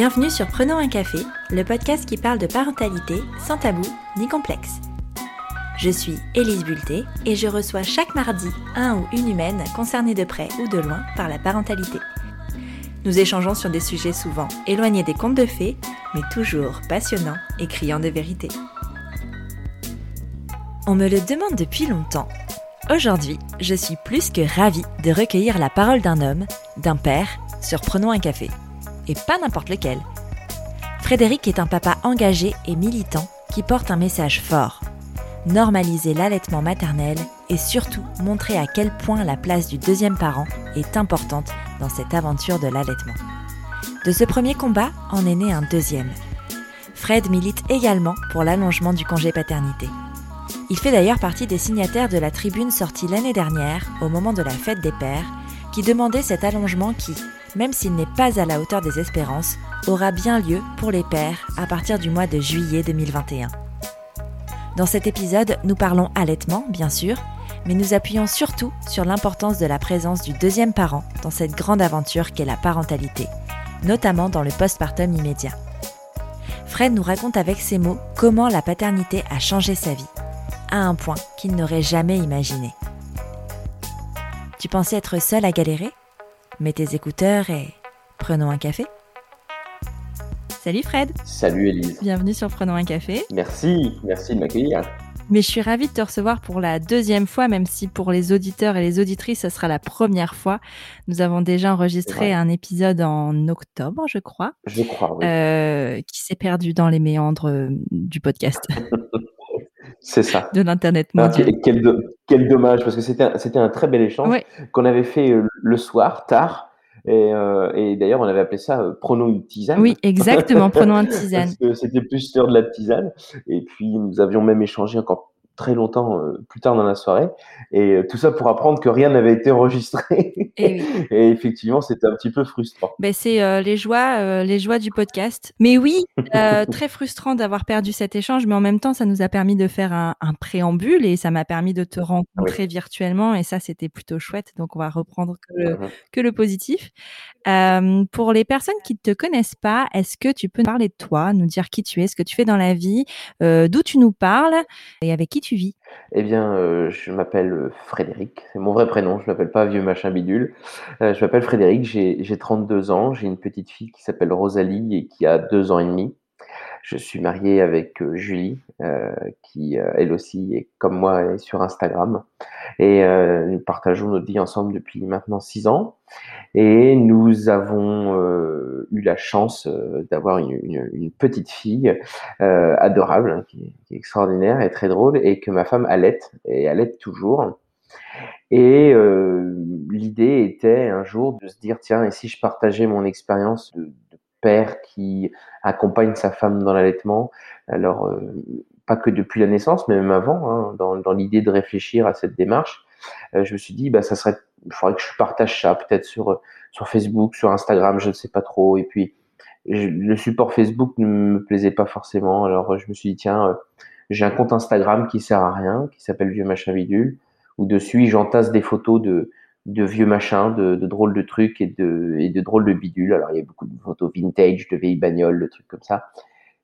Bienvenue sur Prenons un café, le podcast qui parle de parentalité sans tabou ni complexe. Je suis Élise Bulté et je reçois chaque mardi un ou une humaine concernée de près ou de loin par la parentalité. Nous échangeons sur des sujets souvent éloignés des contes de fées, mais toujours passionnants et criants de vérité. On me le demande depuis longtemps. Aujourd'hui, je suis plus que ravie de recueillir la parole d'un homme, d'un père, sur Prenons un café. Et pas n'importe lequel. Frédéric est un papa engagé et militant qui porte un message fort. Normaliser l'allaitement maternel et surtout montrer à quel point la place du deuxième parent est importante dans cette aventure de l'allaitement. De ce premier combat en est né un deuxième. Fred milite également pour l'allongement du congé paternité. Il fait d'ailleurs partie des signataires de la tribune sortie l'année dernière, au moment de la fête des pères, qui demandait cet allongement qui, même s'il n'est pas à la hauteur des espérances, aura bien lieu pour les pères à partir du mois de juillet 2021. Dans cet épisode, nous parlons allaitement, bien sûr, mais nous appuyons surtout sur l'importance de la présence du deuxième parent dans cette grande aventure qu'est la parentalité, notamment dans le postpartum immédiat. Fred nous raconte avec ses mots comment la paternité a changé sa vie à un point qu'il n'aurait jamais imaginé. Tu pensais être seul à galérer? Mets tes écouteurs et prenons un café. Salut Fred Salut Elise Bienvenue sur Prenons un café. Merci, merci de m'accueillir. Mais je suis ravie de te recevoir pour la deuxième fois, même si pour les auditeurs et les auditrices, ce sera la première fois. Nous avons déjà enregistré un épisode en octobre, je crois. Je crois, oui. Euh, qui s'est perdu dans les méandres euh, du podcast. C'est ça. De l'Internet Ah, quel, do- quel dommage, parce que c'était un, c'était un très bel échange Ouais. qu'on avait fait euh, le soir, tard. Et, euh, et d'ailleurs, on avait appelé ça euh, Prenons une tisane. Oui, exactement. Prenons un tisane. C'était plus l'heure de la tisane. Et puis, nous avions même échangé encore très longtemps euh, plus tard dans la soirée. Et euh, tout ça pour apprendre que rien n'avait été enregistré. Et oui. Et effectivement, c'était un petit peu frustrant. Ben, c'est euh, les joies, les joies du podcast. Mais oui, très frustrant d'avoir perdu cet échange, mais en même temps, ça nous a permis de faire un, un préambule et ça m'a permis de te rencontrer virtuellement et ça, c'était plutôt chouette. Donc, on va reprendre que le, Mhm. que le positif. Pour les personnes qui ne te connaissent pas, est-ce que tu peux nous parler de toi, nous dire qui tu es, ce que tu fais dans la vie, d'où tu nous parles et avec qui tu Eh bien, euh, je m'appelle euh, Frédéric, c'est mon vrai prénom, je m'appelle pas Vieux Machin Bidule. Euh, je m'appelle Frédéric, j'ai j'ai 32 ans, j'ai une petite fille qui s'appelle Rosalie et qui a deux ans et demi. Je suis marié avec euh, Julie, euh, qui euh, elle aussi est comme moi est sur Instagram. Et euh, nous partageons notre vie ensemble depuis maintenant six ans. Et nous avons euh, eu la chance euh, d'avoir une, une- une petite fille adorable, hein, qui, est- extraordinaire et très drôle, et que ma femme allaite, et allaite toujours. Et l'idée était un jour de se dire, tiens, et si je partageais mon expérience de père qui accompagne sa femme dans l'allaitement, alors euh, pas que depuis la naissance, mais même avant, hein, dans, l'idée de réfléchir à cette démarche, euh, je me suis dit, bah, ça serait, il faudrait que je partage ça, peut-être sur, sur Facebook, sur Instagram, je ne sais pas trop, et puis le support Facebook ne me plaisait pas forcément, alors euh, je me suis dit, tiens, euh, j'ai un compte Instagram qui sert à rien, qui s'appelle Vieux Machin Bidule, où dessus j'entasse des photos de, de vieux machins, de, de drôles de trucs et de, et de drôles de bidules. Alors il y a beaucoup de photos vintage, de vieilles bagnoles, de trucs comme ça.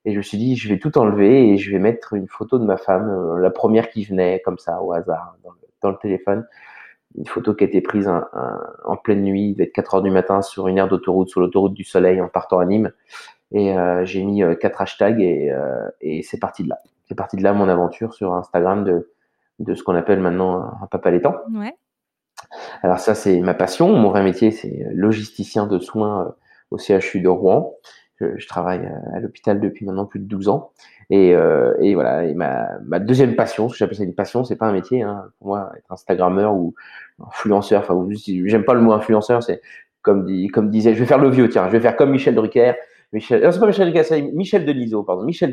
Et je me suis dit, je vais tout enlever et je vais mettre une photo de ma femme, euh, la première qui venait comme ça au hasard dans le, téléphone. Une photo qui a été prise en pleine nuit, il devait être 4 heures du matin sur une aire d'autoroute, sur l'autoroute du Soleil en partant à Nîmes. Et euh, j'ai mis euh, quatre hashtags et, euh, et c'est parti de là. C'est parti de là mon aventure sur Instagram de, de ce qu'on appelle maintenant un papa laitant. Ouais. Alors ça, c'est ma passion. Mon vrai métier, c'est logisticien de soins euh, au CHU de Rouen. Je, travaille à, à l'hôpital depuis maintenant plus de 12 ans. Et, euh, et voilà, et ma, ma deuxième passion, ce que j'appelle ça une passion, c'est pas un métier. Hein. Pour moi, être Instagrammeur ou influenceur, enfin, j'aime pas le mot influenceur, c'est comme, comme disait, je vais faire le vieux, tiens, je vais faire comme Michel Drucker. Michel, non, c'est pas Michel Michel pardon, Michel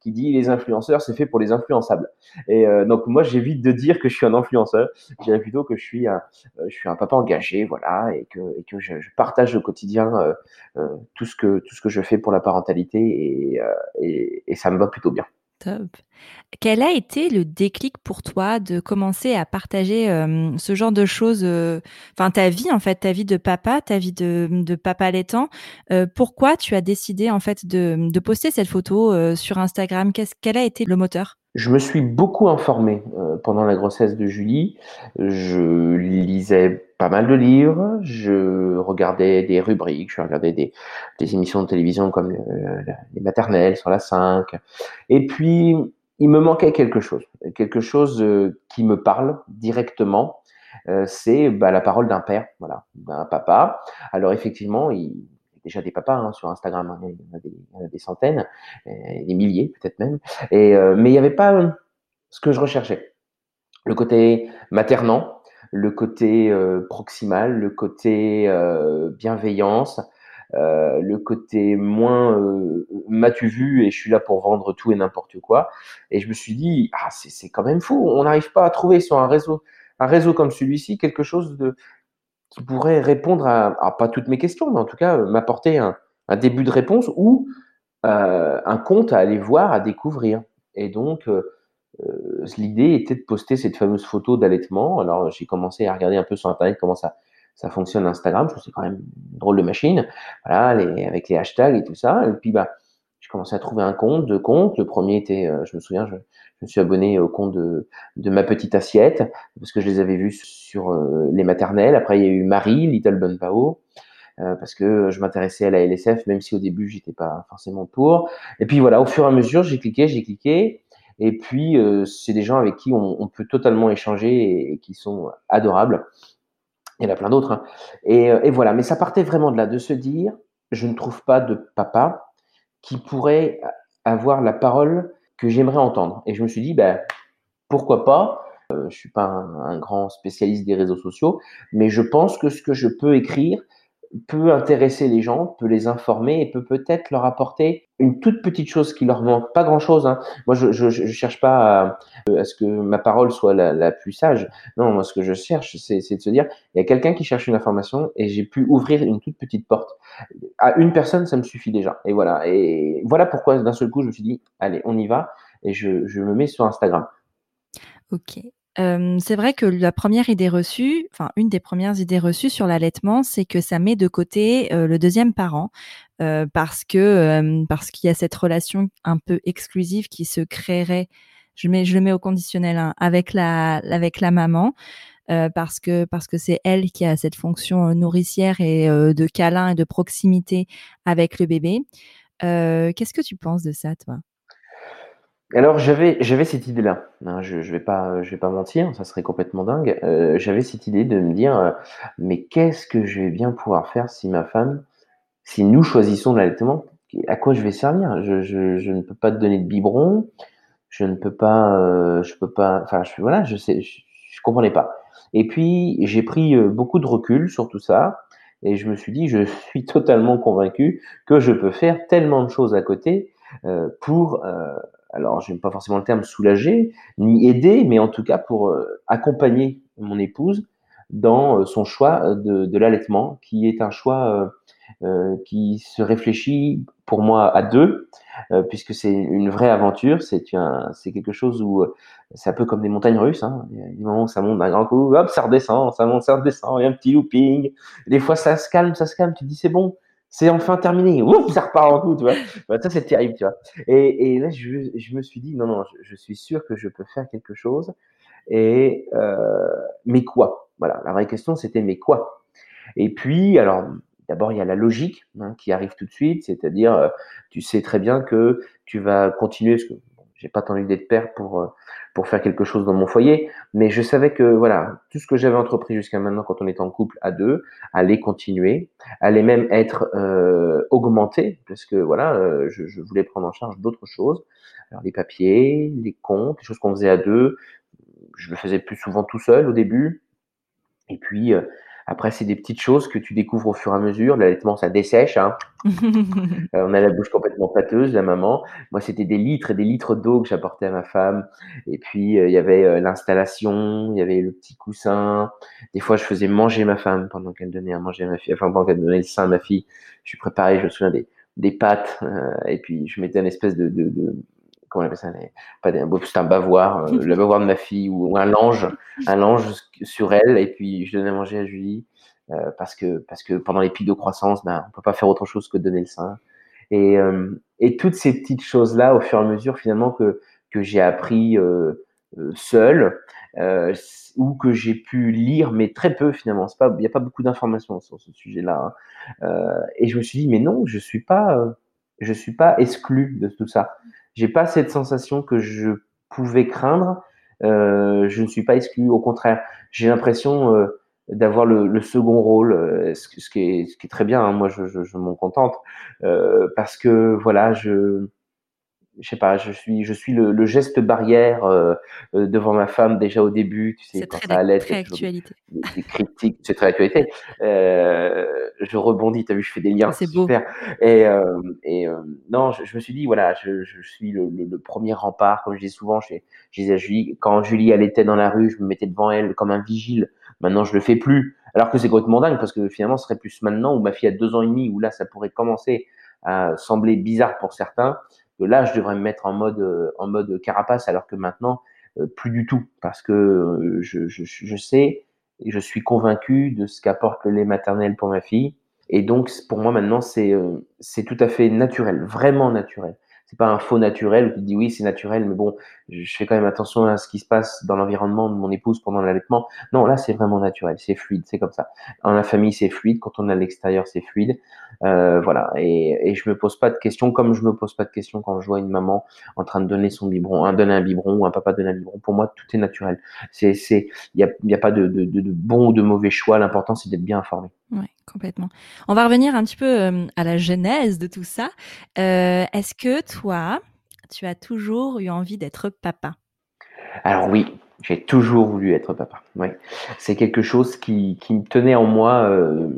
qui dit les influenceurs, c'est fait pour les influençables. Et euh, donc moi, j'évite de dire que je suis un influenceur. Je dirais plutôt que je suis un, euh, je suis un papa engagé, voilà, et que, et que je, je partage au quotidien euh, euh, tout ce que tout ce que je fais pour la parentalité et, euh, et, et ça me va plutôt bien. Top. Quel a été le déclic pour toi de commencer à partager, ce genre de choses, enfin ta vie en fait, ta vie de papa, ta vie de papa allaitant? Heu, pourquoi tu as décidé en fait de poster cette photo, sur Instagram? Qu'est-ce quel a été le moteur? Je me suis beaucoup informé, pendant la grossesse de Julie. Je lisais pas mal de livres, je regardais des rubriques, je regardais des des émissions de télévision comme, heu, les maternelles sur la 5 et puis il me manquait quelque chose, quelque chose, heu, qui me parle directement, heu, c'est, bah, la parole d'un père, voilà, d'un papa. Alors effectivement, il déjà des papas hein, sur Instagram, hein, il, y en a des, y en a des centaines, des milliers peut-être même. Et, euh, mais il n'y avait pas euh, ce que je recherchais. Le côté maternant, le côté euh, proximal, le côté euh, bienveillance, euh, le côté moins m'as-tu vu et je suis là pour vendre tout et n'importe quoi. Et je me suis dit, ah, c'est quand même fou, on n'arrive pas à trouver sur un réseau, un réseau comme celui-ci quelque chose qui pourrait répondre à, pas toutes mes questions, mais en tout cas m'apporter un, un, début de réponse ou un compte à aller voir, à découvrir. Et donc, l'idée était de poster cette fameuse photo d'allaitement. Alors, j'ai commencé à regarder un peu sur Internet comment ça, ça fonctionne Instagram. Je trouve c'est quand même une drôle de machine. Voilà, les, avec les hashtags et tout ça. Et puis, bah, j'ai commencé à trouver un compte, deux comptes. Le premier était, euh, je me souviens, je, je, me suis abonné au compte de, de, ma petite assiette parce que je les avais vus sur euh, les maternelles. Après, il y a eu Marie, Little Bun Pao, euh, parce que je m'intéressais à la LSF, même si au début, j'étais pas forcément pour. Et puis voilà, au fur et à mesure, j'ai cliqué, j'ai cliqué. Et puis, euh, c'est des gens avec qui on, peut totalement échanger et, qui sont adorables. Il y en a plein d'autres. Hein. Et, et voilà, mais ça partait vraiment de là, de se dire, je ne trouve pas de papa qui pourrait avoir la parole que j'aimerais entendre. Et je me suis dit, ben, pourquoi pas? Euh, Je suis pas un, grand spécialiste des réseaux sociaux, mais je pense que ce que je peux écrire peut intéresser les gens, peut les informer et peut peut-être leur apporter une toute petite chose qui leur manque, pas grand-chose. Hein. Moi, je, je, je, cherche pas à, à, ce que ma parole soit la, la, plus sage. Non, moi, ce que je cherche, c'est de se dire, il y a quelqu'un qui cherche une information et j'ai pu ouvrir une toute petite porte. À une personne, ça me suffit déjà. Et voilà. Et voilà pourquoi d'un seul coup, je me suis dit, allez, on y va et je, je me mets sur Instagram. Ok. C'est vrai que la première idée reçue, enfin une des premières idées reçues sur l'allaitement, c'est que ça met de côté le deuxième parent parce que parce qu'il y a cette relation un peu exclusive qui se créerait. Je le mets au conditionnel hein, avec la avec la maman. parce que parce que c'est elle qui a cette fonction nourricière et de câlin et de proximité avec le bébé. Qu'est-ce que tu penses de ça, toi? Alors j'avais j'avais cette idée-là, hein, je je vais pas je vais pas mentir, ça serait complètement dingue. Heu, j'avais cette idée de me dire, heu: «Mais qu'est-ce que je vais bien pouvoir faire si ma femme si nous choisissons l'allaitement, à quoi je vais servir? Je je je ne peux pas te donner de biberon, je ne peux pas, heu, je peux pas enfin je voilà, je sais je je comprenais pas et puis j'ai pris, heu, beaucoup de recul sur tout ça et je me suis dit: «Je suis totalement convaincu que je peux faire tellement de choses à côté, heu, pour, heu» alors je n'aime pas forcément le terme soulager, ni aider, mais en tout cas pour euh, accompagner mon épouse dans euh, son choix de, de l'allaitement, qui est un choix euh, euh, qui se réfléchit pour moi à deux, euh, puisque c'est une vraie aventure, c'est c'est quelque chose où c'est un peu comme des montagnes russes, hein. il y a des moments où ça monte d'un grand coup, hop, ça redescend, ça monte, ça redescend, il y a un petit looping, des fois ça se calme, ça se calme, tu te dis c'est bon, c'est enfin terminé. Ouf, ça repart en coup, tu vois. Bah, ça, c'est terrible, tu vois. Et, là, je, me suis dit, non, non, je, je, suis sûr que je peux faire quelque chose. Et, euh, mais quoi? Voilà, la vraie question, c'était, mais quoi? Et puis, alors, d'abord, il y a la logique hein, qui arrive tout de suite, c'est-à-dire, euh, tu sais très bien que tu vas continuer, parce que j'ai pas attendu d'être père pour, euh, pour faire quelque chose dans mon foyer, mais je savais que voilà, tout ce que j'avais entrepris jusqu'à maintenant quand on était en couple à deux allait continuer, allait même être euh, augmenté, parce que voilà, euh, je, je, voulais prendre en charge d'autres choses, alors les papiers, les comptes, les choses qu'on faisait à deux, je le faisais plus souvent tout seul au début, et puis euh, après, c'est des petites choses que tu découvres au fur et à mesure. L'allaitement, ça dessèche. Hein. Euh, on a la bouche complètement pâteuse, la maman. Moi, c'était des litres et des litres d'eau que j'apportais à ma femme. Et puis, euh, il y avait euh, l'installation, il y avait le petit coussin. Des fois, je faisais manger ma femme pendant qu'elle donnait à manger à ma fille. Enfin, pendant qu'elle donnait le sein à ma fille. Je suis préparé, je me souviens des, des pâtes. et puis, je mettais une espèce de, de, de comment on appelle ça Pas des, c'est un bavoir, euh, le bavoir de ma fille ou, un linge, un linge sur elle. Et puis je donnais à manger à Julie euh, parce que parce que pendant les pics de croissance, ben, on peut pas faire autre chose que donner le sein. Et, euh, et toutes ces petites choses là, au fur et à mesure finalement que que j'ai appris seul ou que j'ai pu lire, mais très peu finalement. Il n'y a pas beaucoup d'informations sur ce sujet-là. Hein. et je me suis dit, mais non, je suis pas je suis pas exclu de tout ça. J'ai pas cette sensation que je pouvais craindre. Euh, je ne suis pas exclu. Au contraire, j'ai l'impression euh, d'avoir le, second rôle, euh, ce, qui est, très bien. Hein. Moi, je, m'en contente parce que voilà, je je sais pas, je suis, je suis le, le geste barrière euh, euh devant ma femme déjà au début, tu sais, quand très, ça allait. C'est très actualité. Des, critiques, c'est très actualité. Euh, je rebondis, tu as vu, je fais des liens, c'est super. Et, euh, et euh, non, je, je, me suis dit, voilà, je, je suis le, le, le, premier rempart, comme je dis souvent, je, je disais à Julie, quand Julie elle était dans la rue, je me mettais devant elle comme un vigile. Maintenant, je le fais plus. Alors que c'est complètement dingue, parce que finalement, ce serait plus maintenant où ma fille a deux ans et demi, où là, ça pourrait commencer à sembler bizarre pour certains que là, je devrais me mettre en mode, euh, en mode carapace, alors que maintenant, euh, plus du tout, parce que euh, je, je, je sais et je suis convaincu de ce qu'apporte le lait maternel pour ma fille. Et donc, pour moi, maintenant, c'est c'est tout à fait naturel, vraiment naturel c'est pas un faux naturel qui dit oui c'est naturel mais bon je fais quand même attention à ce qui se passe dans l'environnement de mon épouse pendant l'allaitement. Non là c'est vraiment naturel c'est fluide c'est comme ça. Dans la famille c'est fluide quand on est à l'extérieur c'est fluide. Euh, voilà et, et je me pose pas de questions comme je me pose pas de questions quand je vois une maman en train de donner son biberon un donner un biberon ou un papa donner un biberon. Pour moi tout est naturel. C'est c'est il y a, y a pas de, de, de, de bon ou de mauvais choix. L'important c'est d'être bien informé. Ouais, complètement. On va revenir un petit peu euh, à la genèse de tout ça. Euh, Est-ce que toi, tu as toujours eu envie d'être papa? Alors oui, j'ai toujours voulu être papa. Ouais. C'est quelque chose qui, qui, me tenait en moi euh,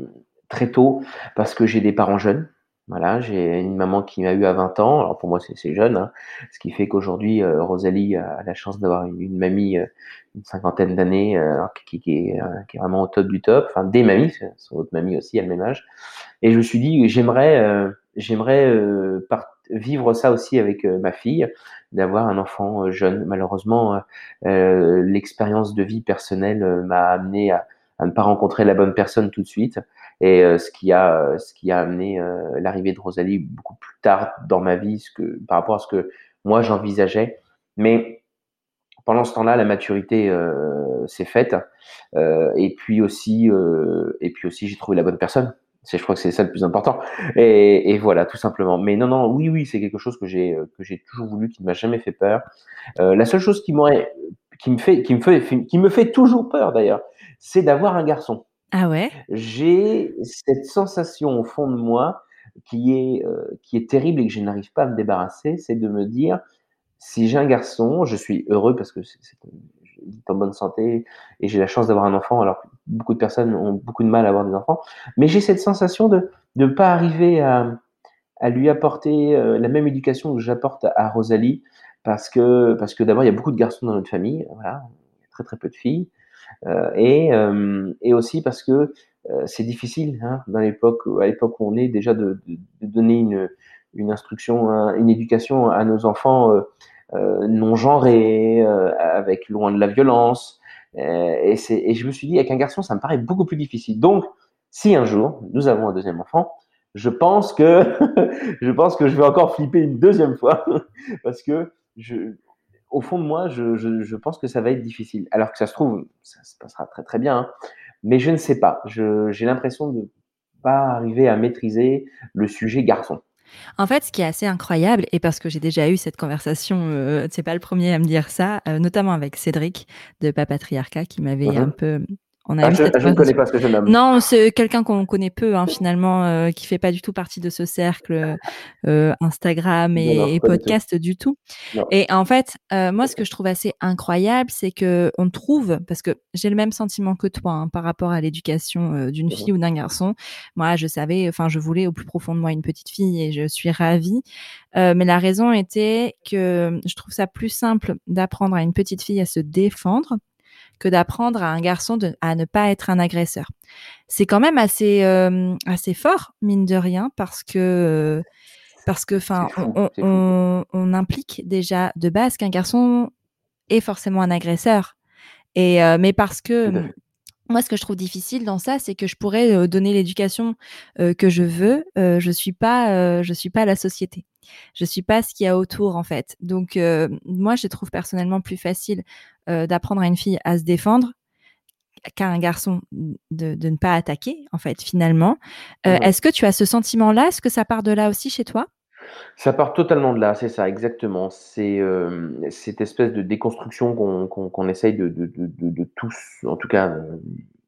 très tôt parce que j'ai des parents jeunes. Voilà, j'ai une maman qui m'a eu à 20 ans. Alors pour moi, c'est jeune, hein. ce qui fait qu'aujourd'hui, euh, Rosalie a la chance d'avoir une, mamie, euh, une cinquantaine d'années, euh, qui, est, qui, est, vraiment au top du top. Enfin, des mamies, son autre mamie aussi, à le même âge. Et je me suis dit, j'aimerais, euh, j'aimerais vivre ça aussi avec ma fille, d'avoir un enfant jeune. Malheureusement, l'expérience de vie personnelle m'a amené à, ne pas rencontrer la bonne personne tout de suite. Et euh, ce qui a euh, ce qui a amené euh, l'arrivée de Rosalie beaucoup plus tard dans ma vie ce que par rapport à ce que moi j'envisageais. Mais pendant ce temps-là la maturité euh, s'est faite. Euh, et puis aussi et puis aussi j'ai trouvé la bonne personne je crois que c'est ça le plus important. Et, et, voilà tout simplement. Mais non non oui oui c'est quelque chose que j'ai que j'ai toujours voulu qui ne m'a jamais fait peur. La seule chose qui m'aurait qui me fait qui me fait qui me fait toujours peur d'ailleurs c'est d'avoir un garçon. Ah ouais? J'ai cette sensation au fond de moi qui est, euh, qui est terrible et que je n'arrive pas à me débarrasser, c'est de me dire, si j'ai un garçon, je suis heureux parce que c'est en bonne santé et j'ai la chance d'avoir un enfant, alors que beaucoup de personnes ont beaucoup de mal à avoir des enfants, mais j'ai cette sensation de ne pas arriver à, à lui apporter euh, la même éducation que j'apporte à Rosalie, parce que, parce que d'abord, il y a beaucoup de garçons dans notre famille, voilà, très très peu de filles, euh, et, euh, et aussi parce que c'est difficile hein, dans l'époque, à l'époque où on est déjà de, de, de donner une, une instruction, une éducation à nos enfants non genrés, euh, avec loin de la violence. Euh, et, et, je me suis dit, avec un garçon, ça me paraît beaucoup plus difficile. Donc, si un jour nous avons un deuxième enfant, je pense que je pense que je vais encore flipper une deuxième fois parce que je, au fond de moi, je, pense que ça va être difficile. Alors que ça se trouve, ça se passera très très bien. Hein. Mais je ne sais pas. J'ai l'impression de pas arriver à maîtriser le sujet garçon. En fait, ce qui est assez incroyable, et parce que j'ai déjà eu cette conversation, euh, c'est pas le premier à me dire ça, euh, notamment avec Cédric de Papatriarcat, qui m'avait un peu on a ah, je, je ne connais pas ce jeune homme. Non, c'est quelqu'un qu'on connaît peu hein, finalement, euh, qui fait pas du tout partie de ce cercle euh, Instagram et, non, non, et podcast du tout. Du tout. Et en fait, euh, moi, ce que je trouve assez incroyable, c'est que on trouve, parce que j'ai le même sentiment que toi hein, par rapport à l'éducation euh, d'une fille ou d'un garçon. Moi, je savais, enfin, je voulais au plus profond de moi une petite fille et je suis ravie. Euh, mais la raison était que je trouve ça plus simple d'apprendre à une petite fille à se défendre que d'apprendre à un garçon de, à ne pas être un agresseur. C'est quand même assez, euh, assez fort, mine de rien, parce que. Euh, parce que, enfin, on, implique déjà de base qu'un garçon est forcément un agresseur. Et mais parce que moi, ce que je trouve difficile dans ça, c'est que je pourrais donner l'éducation que je veux. je suis pas, je suis pas la société. Je suis pas ce qu'il y a autour en fait. Donc moi, je trouve personnellement plus facile d'apprendre à une fille à se défendre qu'à un garçon de, ne pas attaquer en fait finalement. Est-ce que tu as ce sentiment-là? Est-ce que ça part de là aussi chez toi? Ça part totalement de là, c'est ça, exactement. C'est cette espèce de déconstruction qu'on essaye de, de, tous, en tout cas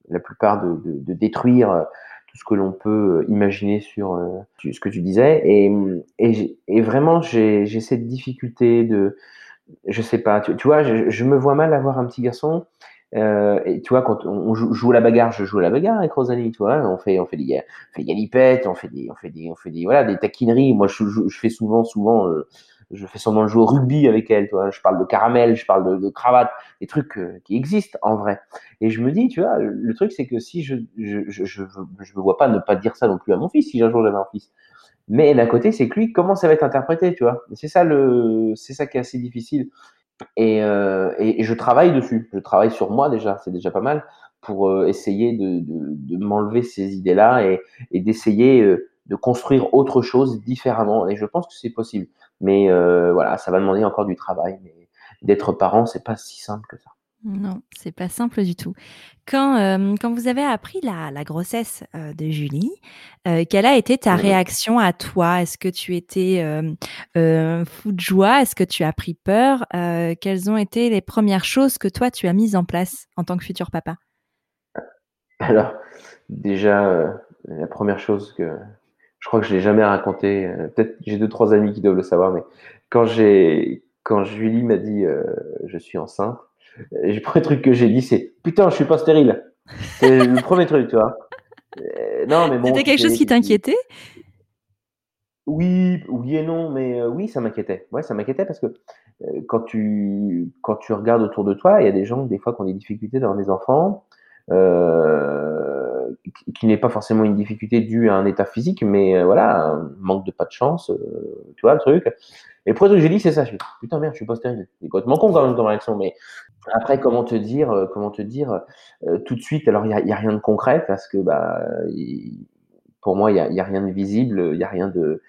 la plupart, de, détruire tout ce que l'on peut imaginer sur ce que tu disais. Et, et, vraiment, j'ai cette difficulté de, je sais pas, tu, vois, je, me vois mal avoir un petit garçon euh, et tu vois, quand on joue, la bagarre, je joue la bagarre avec Rosalie, tu vois, on fait, on fait des, on fait galipettes, on fait des, on fait des, on fait des, voilà, des taquineries. Moi, je, je, fais souvent, souvent, euh, je fais souvent jouer au rugby avec elle, tu vois. Je parle de caramel, je parle de, de cravate, des trucs euh, qui existent en vrai. Et je me dis, tu vois, le truc, c'est que si je, je, je, je, je me vois pas ne pas dire ça non plus à mon fils, si un jour j'avais un fils. Mais d'un côté, c'est que lui, comment ça va être interprété, tu vois. C'est ça le, c'est ça qui est assez difficile. Euh, et, et, je travaille dessus. Je travaille sur moi déjà, c'est déjà pas mal, pour euh, essayer de, de, m'enlever ces idées-là et, et d'essayer euh, de construire autre chose différemment. Et je pense que c'est possible. Mais voilà, ça va demander encore du travail. Mais d'être parent, c'est pas si simple que ça. Non, c'est pas simple du tout. Quand, euh, quand vous avez appris la, la grossesse euh, de Julie, euh, quelle a été ta réaction à toi? Est-ce que tu étais fou de joie? Est-ce que tu as pris peur? Quelles ont été les premières choses que toi tu as mises en place en tant que futur papa? Alors, déjà, la première chose que je crois que je l'ai jamais raconté, peut-être j'ai deux trois amis qui doivent le savoir, mais quand j'ai quand Julie m'a dit je suis enceinte le premier truc que j'ai dit, c'est putain, je suis pas stérile. C'est le premier truc, tu vois. Euh, non, mais bon. C'était quelque chose qui t'inquiétait? Oui, oui et non, mais euh, oui, ça m'inquiétait. Ouais, ça m'inquiétait parce que euh, quand tu quand tu regardes autour de toi, il y a des gens des fois qui ont des difficultés dans les enfants, qui n'est pas forcément une difficulté due à un état physique, mais voilà, un manque de pas de chance, tu vois le truc. Et premier truc que j'ai dit, c'est ça. Je putain merde, je suis pas stérile. C'est complètement con quand même comme réaction, mais après, comment te dire, euh, comment te dire euh, tout de suite Alors, il n'y a, a, rien de concret parce que, bah, pour moi, il n'y a, a, rien de visible, il n'y a rien de.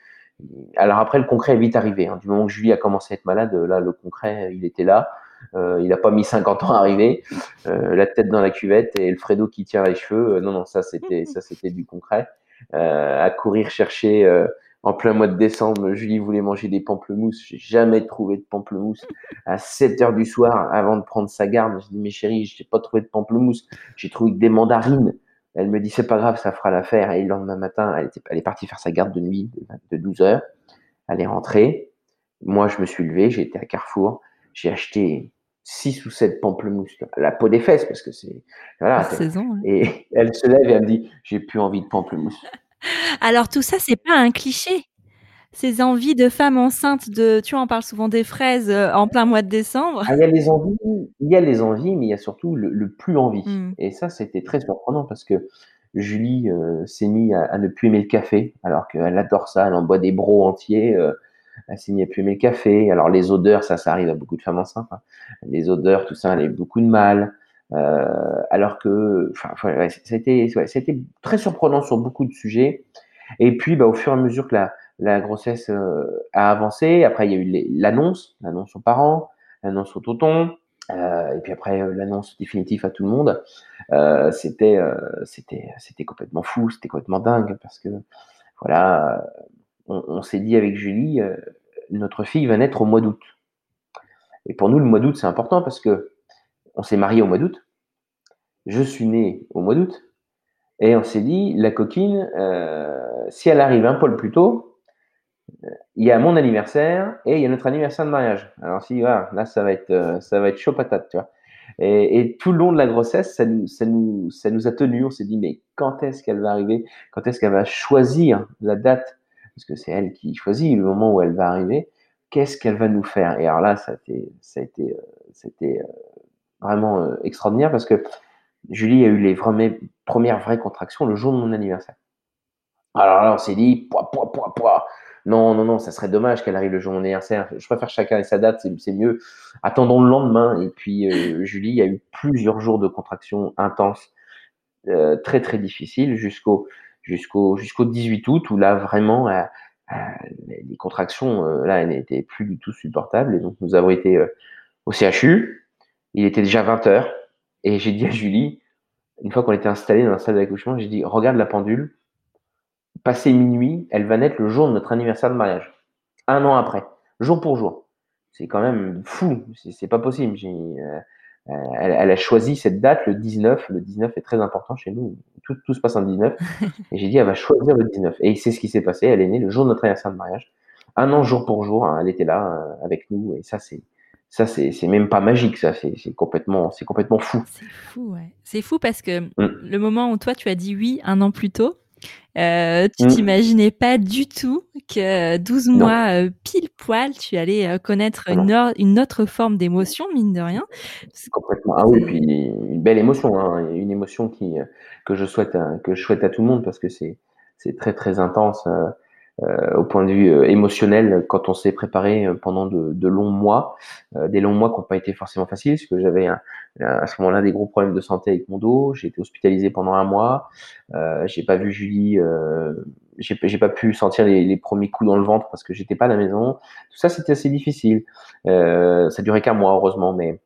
Alors après, le concret est vite arrivé. Hein. Du moment que Julie a commencé à être malade, là, le concret, il était là. Euh, il n'a pas mis 50 ans à arriver. Euh, la tête dans la cuvette et le Fredo qui tient les cheveux. non, non, ça c'était, ça c'était du concret. à courir chercher en plein mois de décembre, Julie voulait manger des pamplemousses. J'ai jamais trouvé de pamplemousse. À 7 heures du soir, avant de prendre sa garde, je dis, mais chérie, je n'ai pas trouvé de pamplemousse. J'ai trouvé que des mandarines. Elle me dit, c'est pas grave, ça fera l'affaire. Et le lendemain matin, elle, était, elle est partie faire sa garde de nuit de 12 heures. Elle est rentrée. Moi, je me suis levé, j'ai été à Carrefour. J'ai acheté 6 ou 7 pamplemousses. La peau des fesses, parce que c'est, voilà. Saison, Et elle se lève et elle me dit, j'ai plus envie de pamplemousse. Alors tout ça, c'est pas un cliché. Ces envies de femmes enceintes de, tu vois, on parle souvent des fraises euh, en plein mois de décembre. Ah, il y a les envies, il y a les envies, mais il y a surtout le, plus envie. Mmh. Et ça, c'était très surprenant parce que Julie euh, s'est mise à, ne plus aimer le café, alors qu'elle adore ça, elle en boit des bros entiers. Euh, elle s'est mise à plus aimer le café. Alors les odeurs, ça, ça arrive à beaucoup de femmes enceintes. Hein. Les odeurs, tout ça, elle a beaucoup de mal. Euh, alors que, enfin, ouais, c'était ouais, très surprenant sur beaucoup de sujets. Et puis, bah, au fur et à mesure que la, grossesse euh, a avancé, après il y a eu l'annonce, l'annonce aux parents, l'annonce au tonton, euh, et puis après l'annonce définitive à tout le monde. C'était, c'était, c'était complètement fou, c'était complètement dingue parce que voilà, on s'est dit avec Julie, notre fille va naître au mois d'août. Et pour nous, le mois d'août, c'est important parce que on s'est marié au mois d'août. Je suis né au mois d'août. Et on s'est dit, la coquine, euh, si elle arrive un poil plus tôt, euh, il y a mon anniversaire et il y a notre anniversaire de mariage. Alors si, voilà, là, ça va être, euh, ça va être chaud patate, tu vois. Et, et, tout le long de la grossesse, ça nous, ça nous, ça nous a tenu. On s'est dit, mais quand est-ce qu'elle va arriver? Quand est-ce qu'elle va choisir la date? Parce que c'est elle qui choisit le moment où elle va arriver. Qu'est-ce qu'elle va nous faire? Et alors là, ça a été, ça a été, c'était vraiment euh, extraordinaire parce que Julie a eu les premières vraies contractions le jour de mon anniversaire. Alors là, on s'est dit, poids, poids, poids, poids. Non, non, non, ça serait dommage qu'elle arrive le jour de mon anniversaire. Je préfère chacun et sa date, c'est mieux. Attendons le lendemain. Et puis, euh, Julie a eu plusieurs jours de contractions intenses, euh, très, très difficiles, jusqu'au 18 août, où là, vraiment, euh, les contractions, là, elles n'étaient plus du tout supportables. Et donc, nous avons été au CHU. Il était déjà 20 heures. Et j'ai dit à Julie, une fois qu'on était installé dans la salle d'accouchement, j'ai dit, regarde la pendule passé minuit, elle va naître le jour de notre anniversaire de mariage. Un an après, jour pour jour. C'est quand même fou, c'est pas possible. Euh, elle, a choisi cette date, le 19. Le 19 est très important chez nous. Tout, tout se passe en 19. Et j'ai dit, elle va choisir le 19. Et c'est ce qui s'est passé. Elle est née le jour de notre anniversaire de mariage. Un an jour pour jour, hein, elle était là euh, avec nous. Et ça, c'est ça c'est même pas magique ça c'est complètement c'est complètement fou c'est fou ouais c'est fou parce que mm. le moment où toi tu as dit oui un an plus tôt euh, tu mm. t'imaginais pas du tout que 12 mois euh, pile poil, tu allais euh, connaître une, une, autre forme d'émotion, mine de rien. Complètement. Ah oui, puis une belle émotion, hein, une émotion qui, que, je souhaite à, que je souhaite à tout le monde parce que c'est très très intense. Euh, au point de vue euh, émotionnel quand on s'est préparé euh, pendant de, longs mois, des longs mois qui n'ont pas été forcément faciles, parce que j'avais à ce moment-là des gros problèmes de santé avec mon dos, j'ai été hospitalisé pendant un mois, euh, j'ai pas vu Julie, euh, j'ai pas pu sentir les, les, premiers coups dans le ventre parce que j'étais pas à la maison. Tout ça c'était assez difficile. Euh, ça durait qu'un mois heureusement, mais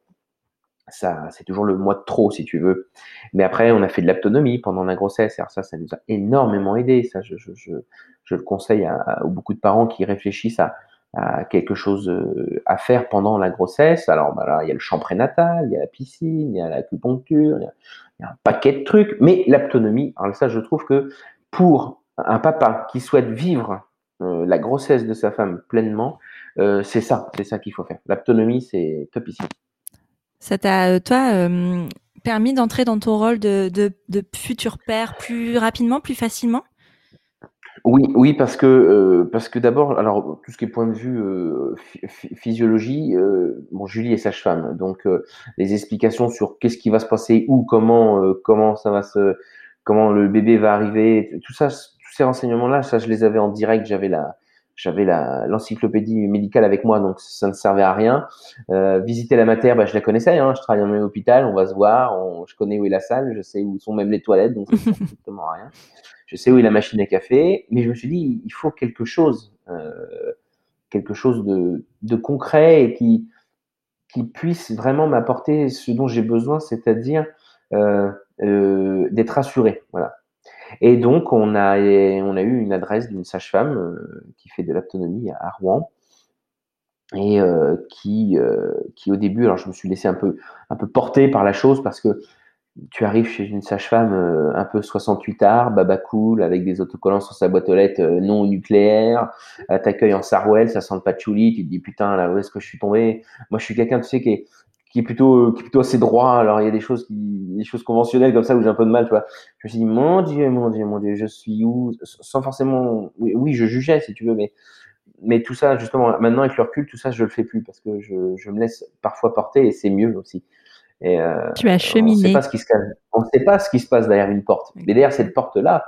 ça, c'est toujours le mois de trop, si tu veux. Mais après, on a fait de l'autonomie pendant la grossesse. Alors ça, ça nous a énormément aidé. Ça, je, le conseille à, beaucoup de parents qui réfléchissent à, quelque chose euh, à faire pendant la grossesse. Alors, bah là, il y a le champ prénatal, il y a la piscine, il y a l'acupuncture, il, il, y a un paquet de trucs. Mais l'autonomie, alors ça, je trouve que pour un papa qui souhaite vivre euh, la grossesse de sa femme pleinement, euh, c'est ça, c'est ça qu'il faut faire. L'autonomie, c'est top ici. Ça t'a, euh, toi, euh, permis d'entrer dans ton rôle de, futur père plus rapidement, plus facilement? Oui, oui, parce que euh, parce que d'abord, alors tout ce qui est point de vue physiologie, bon, Julie est sage-femme, donc les explications sur qu'est-ce qui va se passer, où, comment, comment ça va se, comment le bébé va arriver, tout ça, tous ces renseignements-là, ça je les avais en direct, j'avais la j'avais l'encyclopédie médicale avec moi, donc ça ne servait à rien. Euh, visiter la matière, bah, je la connaissais, hein, je travaille dans le même hôpital, on va se voir, je connais où est la salle, je sais où sont même les toilettes, donc ça ne sert strictement à rien. Je sais où est la machine à café, mais je me suis dit, il faut quelque chose, euh, quelque chose de, de, concret et qui, qui puisse vraiment m'apporter ce dont j'ai besoin, c'est-à-dire euh, d'être rassuré. Voilà. Et donc, on a, on a eu une adresse d'une sage-femme euh, qui fait de l'autonomie à Rouen. Et euh, qui, euh, qui au début, alors je me suis laissé un peu, un peu porter par la chose parce que tu arrives chez une sage-femme un peu 68 art, baba cool, avec des autocollants sur sa boîte aux lettres non nucléaire, t'accueille en Sarwell, ça sent le patchouli, tu te dis putain là où est-ce que je suis tombé? Moi je suis quelqu'un tu sais qui est, qui est plutôt qui est plutôt assez droit. Alors il y a des choses qui des choses conventionnelles comme ça où j'ai un peu de mal, tu vois. Je me suis dit mon dieu, mon dieu, mon dieu, je suis où? Sans forcément oui, oui, je jugeais si tu veux mais mais tout ça justement maintenant avec le recul, tout ça je le fais plus parce que je, je me laisse parfois porter et c'est mieux aussi. Et euh, tu as cheminé. On ne sait pas ce qui se on sait pas ce qui se passe derrière une porte. Mais derrière cette porte là,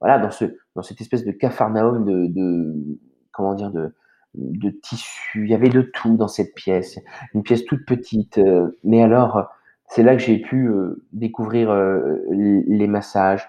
voilà, dans ce dans cette espèce de cafarnaum de, de comment dire de de tissu, il y avait de tout dans cette pièce, une pièce toute petite. Euh, mais alors, c'est là que j'ai pu euh, découvrir euh, les massages,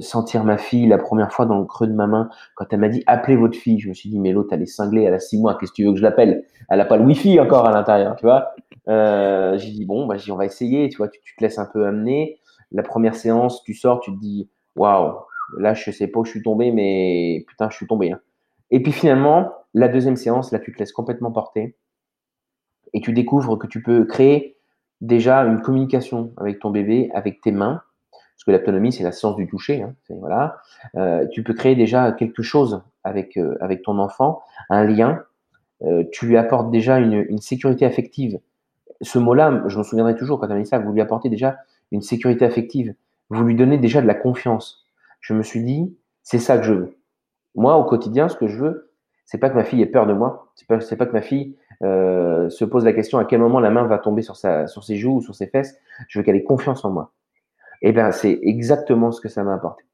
sentir ma fille la première fois dans le creux de ma main quand elle m'a dit appelez votre fille. Je me suis dit mais l'autre elle est cinglée, elle a six mois, qu'est-ce que tu veux que je l'appelle? Elle a pas le wifi encore à l'intérieur, tu vois? j'ai dit bon bah on va essayer, tu vois, tu, te laisses un peu amener. La première séance, tu sors, tu te dis waouh, là je sais pas où je suis tombé, mais putain je suis tombé. Hein. Et puis finalement, la deuxième séance, là, tu te laisses complètement porter et tu découvres que tu peux créer déjà une communication avec ton bébé, avec tes mains, parce que l'autonomie, c'est la science du toucher. Hein, voilà. Euh, tu peux créer déjà quelque chose avec, euh, avec ton enfant, un lien. Euh, tu lui apportes déjà une, sécurité affective. Ce mot-là, je me souviendrai toujours quand tu as dit ça, vous lui apportez déjà une sécurité affective. Vous lui donnez déjà de la confiance. Je me suis dit, c'est ça que je veux. Moi, au quotidien, ce que je veux, c'est pas que ma fille ait peur de moi. C'est pas, pas que ma fille euh, se pose la question à quel moment la main va tomber sur, sa, sur ses joues ou sur ses fesses. Je veux qu'elle ait confiance en moi. Et eh ben, c'est exactement ce que ça m'a apporté.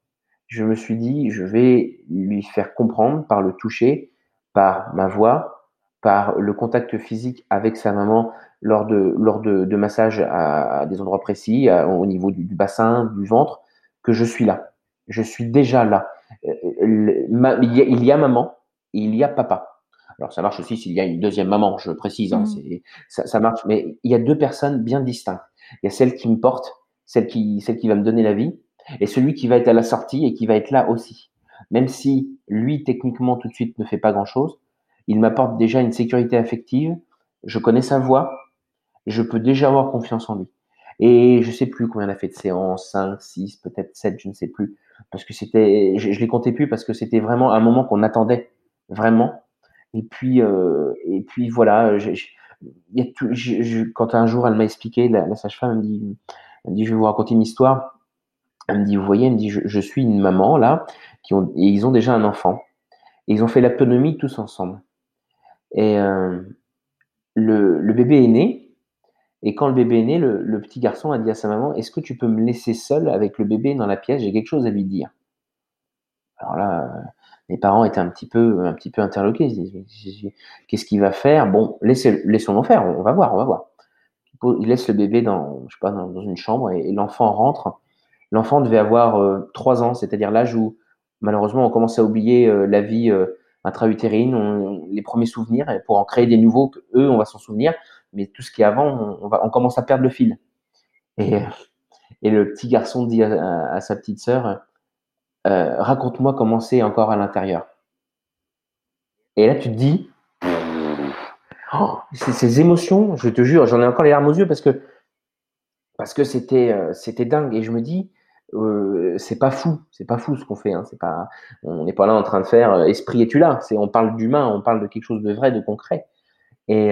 je me suis dit, je vais lui faire comprendre par le toucher, par ma voix, par le contact physique avec sa maman lors de, lors de, de massages à, des endroits précis, au niveau du, bassin, du ventre, que je suis là. Je suis déjà là. Euh, il, y a, maman et il y a papa. Alors ça marche aussi s'il y a une deuxième maman, je précise, hein, mmh. ça, ça, marche, mais il y a deux personnes bien distinctes. Il y a celle qui me porte, celle qui, celle qui va me donner la vie, et celui qui va être à la sortie et qui va être là aussi. Même si lui, techniquement, tout de suite, ne fait pas grand-chose, il m'apporte déjà une sécurité affective, je connais sa voix, je peux déjà avoir confiance en lui. Et je sais plus combien on a fait de séances, 5, 6, peut-être 7, je ne sais plus. Parce que c'était, je, je les comptais plus parce que c'était vraiment un moment qu'on attendait, vraiment. Et puis, euh, et puis voilà, y a quand un jour elle m'a expliqué, la, sage-femme me dit, je vais vous raconter une histoire. Elle me dit, vous voyez, elle me dit, je, je suis une maman là, qui ont, et ils ont déjà un enfant. Et ils ont fait l'autonomie tous ensemble. Et euh, le, le, bébé est né. Et quand le bébé est né, le, le petit garçon a dit à sa maman, est-ce que tu peux me laisser seul avec le bébé dans la pièce? J'ai quelque chose à lui dire. Alors là, les parents étaient un petit peu, un petit peu interloqués. Qu'est-ce qu'il va faire? Bon, laissons-le faire. On va voir, on va voir. Il laisse le bébé dans, je sais pas, dans, une chambre et, l'enfant rentre. L'enfant devait avoir euh, trois ans, c'est-à-dire l'âge où malheureusement on commence à oublier euh, la vie euh, intra-utérine, les premiers souvenirs, et pour en créer des nouveaux, eux, on va s'en souvenir, mais tout ce qui est avant, on, va, commence à perdre le fil. Et, et le petit garçon dit à sa petite sœur, euh, raconte-moi comment c'est encore à l'intérieur. Et là, tu te dis, oh, ces émotions, je te jure, j'en ai encore les larmes aux yeux parce que parce que c'était euh, c'était dingue. Et je me dis, euh, c'est pas fou, c'est pas fou ce qu'on fait. Hein, on n'est pas là en train de faire esprit et tu là. On parle d'humain, on parle de quelque chose de vrai, de concret. Et,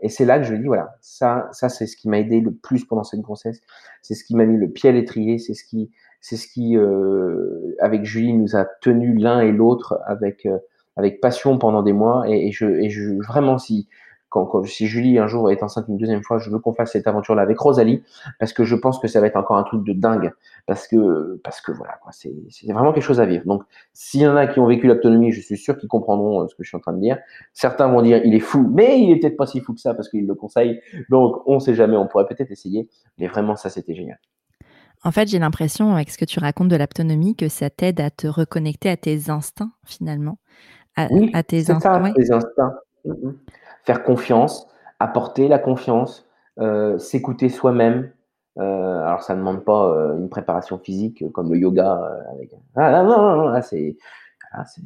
et c'est là que je dis, voilà, ça, ça c'est ce qui m'a aidé le plus pendant cette grossesse. C'est ce qui m'a mis le pied à l'étrier. C'est ce qui, c'est ce qui, euh, avec Julie, nous a tenu l'un et l'autre avec euh, avec passion pendant des mois. Et, et, je, et je vraiment si quand, quand, si Julie un jour est enceinte une deuxième fois, je veux qu'on fasse cette aventure-là avec Rosalie parce que je pense que ça va être encore un truc de dingue parce que parce que voilà c'est vraiment quelque chose à vivre. Donc s'il y en a qui ont vécu l'autonomie, je suis sûr qu'ils comprendront euh, ce que je suis en train de dire. Certains vont dire il est fou, mais il est peut-être pas si fou que ça parce qu'il le conseille. Donc on sait jamais, on pourrait peut-être essayer. Mais vraiment ça c'était génial. En fait, j'ai l'impression, avec ce que tu racontes de l'autonomie, que ça t'aide à te reconnecter à tes instincts, finalement. À, oui, à tes, instincts, tes instincts. Mm-hmm. Faire confiance, apporter la confiance, euh, s'écouter soi-même. Euh, alors, ça ne demande pas euh, une préparation physique comme le yoga. Avec... Ah, non, non, non, là, c'est,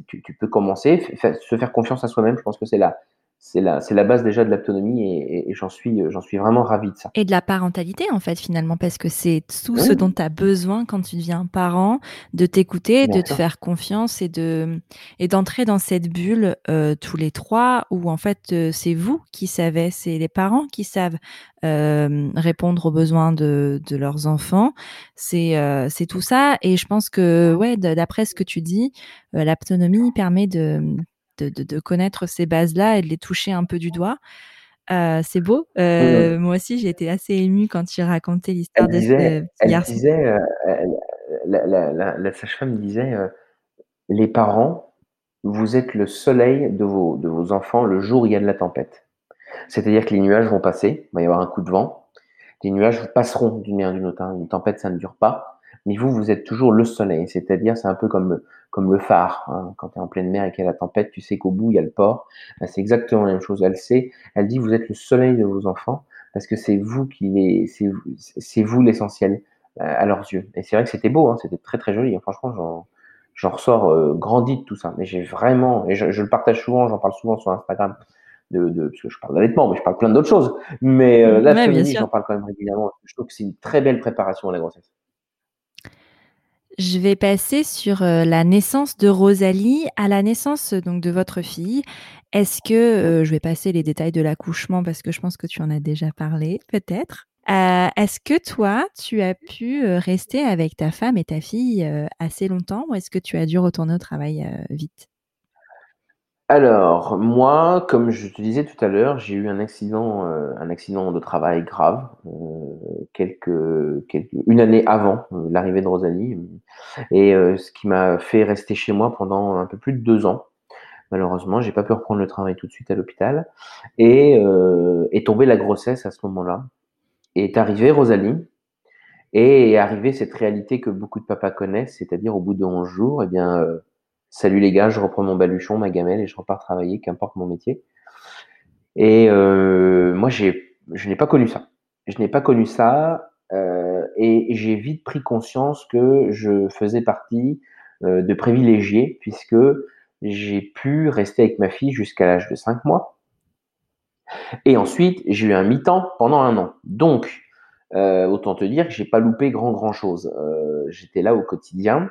tu, tu, peux commencer, se faire confiance à soi-même. Je pense que c'est là c'est la, c'est la base déjà de l'autonomie et, j'en suis, j'en suis vraiment ravi de ça. Et de la parentalité en fait finalement parce que c'est tout ce dont tu as besoin quand tu deviens parent, de t'écouter, de te faire confiance et de et d'entrer dans cette bulle euh, tous les trois où en fait euh, c'est vous qui savez, c'est les parents qui savent euh, répondre aux besoins de, de leurs enfants. C'est c'est tout ça et je pense que ouais d'après ce que tu dis, l'autonomie permet de de, connaître ces bases-là et de les toucher un peu du doigt. Euh, c'est beau. Euh, moi aussi, j'ai été assez émue quand tu racontais l'histoire de ce garçon. Disait, euh, la, sage-femme disait Les parents, vous êtes le soleil de vos, de vos enfants le jour où il y a de la tempête. C'est-à-dire que les nuages vont passer, il va y avoir un coup de vent, les nuages passeront d'une manière ou d'une autre. Hein. Une tempête, ça ne dure pas mais vous, vous êtes toujours le soleil. C'est-à-dire, c'est un peu comme, comme le phare. Hein. Quand tu es en pleine mer et qu'il y a la tempête, tu sais qu'au bout, il y a le port. Ben, c'est exactement la même chose. Elle sait, elle dit, vous êtes le soleil de vos enfants parce que c'est vous qui les, c'est vous l'essentiel euh, à leurs yeux. Et c'est vrai que c'était beau, hein. c'était très très joli. Hein. Franchement, j'en ressors euh, grandi de tout ça. Mais j'ai vraiment, et je, le partage souvent, j'en parle souvent sur Instagram, de, de, parce que je parle d'allaitement, mais je parle plein d'autres choses. Mais euh, là, j'en parle quand même régulièrement. Je trouve que c'est une très belle préparation à la grossesse. Je vais passer sur euh, la naissance de Rosalie, à la naissance donc de votre fille. Est-ce que euh, je vais passer les détails de l'accouchement parce que je pense que tu en as déjà parlé, peut-être. Euh, est-ce que toi, tu as pu rester avec ta femme et ta fille assez longtemps ou est-ce que tu as dû retourner au travail vite? Alors, moi, comme je te disais tout à l'heure, j'ai eu un accident, euh, un accident de travail grave, euh, quelques, une année avant euh, l'arrivée de Rosalie, et ce qui m'a fait rester chez moi pendant un peu plus de deux ans. Malheureusement, j'ai pas pu reprendre le travail tout de suite à l'hôpital, et est tombée la grossesse à ce moment-là. Est arrivée Rosalie, et est arrivée cette réalité que beaucoup de papas connaissent, c'est-à-dire au bout de 11 jours, eh bien Salut les gars, je reprends mon baluchon, ma gamelle et je repars travailler, qu'importe mon métier. Et euh, moi, je n'ai pas connu ça. Je n'ai pas connu ça euh, et j'ai vite pris conscience que je faisais partie euh, de privilégiés puisque j'ai pu rester avec ma fille jusqu'à l'âge de 5 mois. Et ensuite, j'ai eu un mi-temps pendant un an. Donc, autant te dire que j'ai pas loupé grand grand chose. j'étais là au quotidien.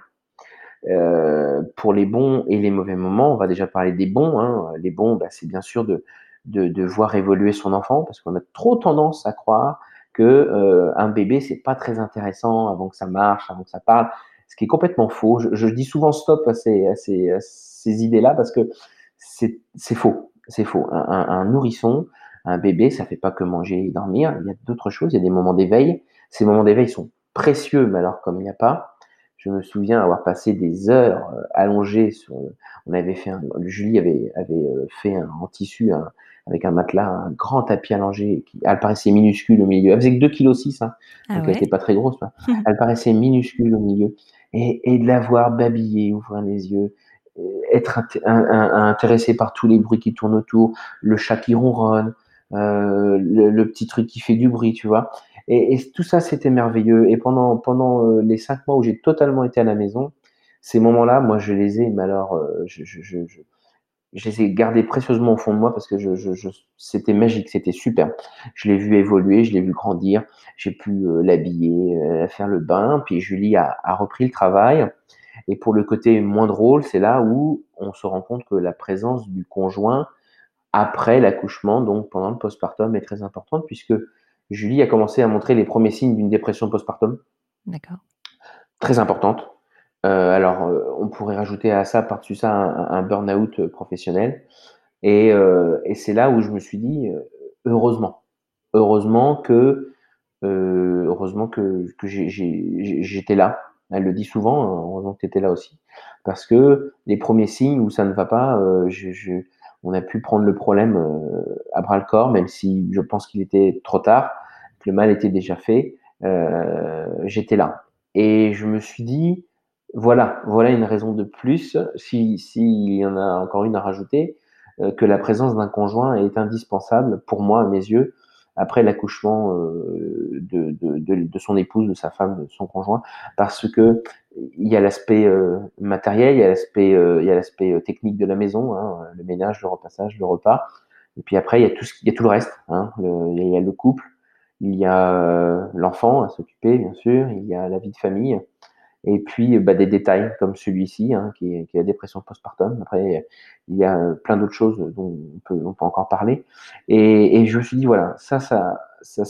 Euh, pour les bons et les mauvais moments, on va déjà parler des bons. Hein. Les bons, bah, c'est bien sûr de, de, de, voir évoluer son enfant, parce qu'on a trop tendance à croire que euh, un bébé c'est pas très intéressant avant que ça marche, avant que ça parle, ce qui est complètement faux. Je, je dis souvent stop à ces, à ces, à ces idées-là parce que c'est faux, c'est faux. Un, un, un, nourrisson, un bébé, ça fait pas que manger et dormir. Il y a d'autres choses. Il y a des moments d'éveil. Ces moments d'éveil sont précieux, mais alors comme il n'y a pas, je me souviens avoir passé des heures euh, allongées sur. On avait fait un, Julie avait, avait euh, fait un, en tissu avec un matelas, un grand tapis allongé qui, elle paraissait minuscule au milieu. Elle faisait que 2,6 kg, hein, ah donc elle n'était pas très grosse. elle paraissait minuscule au milieu. Et, et de la voir babiller, ouvrir les yeux, euh, être intéressé par tous les bruits qui tournent autour, le chat qui ronronne, euh, le, le, petit truc qui fait du bruit, tu vois. Et, tout ça, c'était merveilleux. Et pendant, pendant euh, les cinq mois où j'ai totalement été à la maison, ces moments-là, moi, je les ai, mais alors, euh, je, je, je, je, les ai gardés précieusement au fond de moi parce que c'était magique, c'était super. Je l'ai vu évoluer, je l'ai vu grandir, j'ai pu euh, l'habiller, faire le bain, puis Julie a, a, repris le travail. Et pour le côté moins drôle, c'est là où on se rend compte que la présence du conjoint après l'accouchement, donc pendant le postpartum, est très importante puisque Julie a commencé à montrer les premiers signes d'une dépression postpartum. D'accord. Très importante. Euh, alors, euh, on pourrait rajouter à ça, par-dessus ça, un, un burn-out professionnel. Et, euh, et c'est là où je me suis dit, euh, heureusement, heureusement que, euh, heureusement que, que j'étais là. Elle le dit souvent, heureusement que tu étais là aussi. Parce que les premiers signes où ça ne va pas, je, je, on a pu prendre le problème euh, à bras le corps, même si je pense qu'il était trop tard, que le mal était déjà fait. Euh, j'étais là. Et je me suis dit, voilà, voilà une raison de plus, s'il si, y en a encore une à rajouter, euh, que la présence d'un conjoint est indispensable pour moi, à mes yeux, après l'accouchement euh, de, de, de, de, son épouse, de sa femme, de son conjoint, parce que il y a l'aspect euh, matériel, il y a l'aspect euh, il y a l'aspect technique de la maison, hein, le ménage, le repassage, le repas, et puis après il y a tout ce, il y a tout le reste. Hein, le, il y a le couple, il y a l'enfant à s'occuper bien sûr, il y a la vie de famille, et puis bah, des détails comme celui-ci, hein, qui, est, qui est la dépression postpartum. Après, il y a plein d'autres choses dont on peut, on peut encore parler. Et, et, je me suis dit, voilà, ça, ça, ça,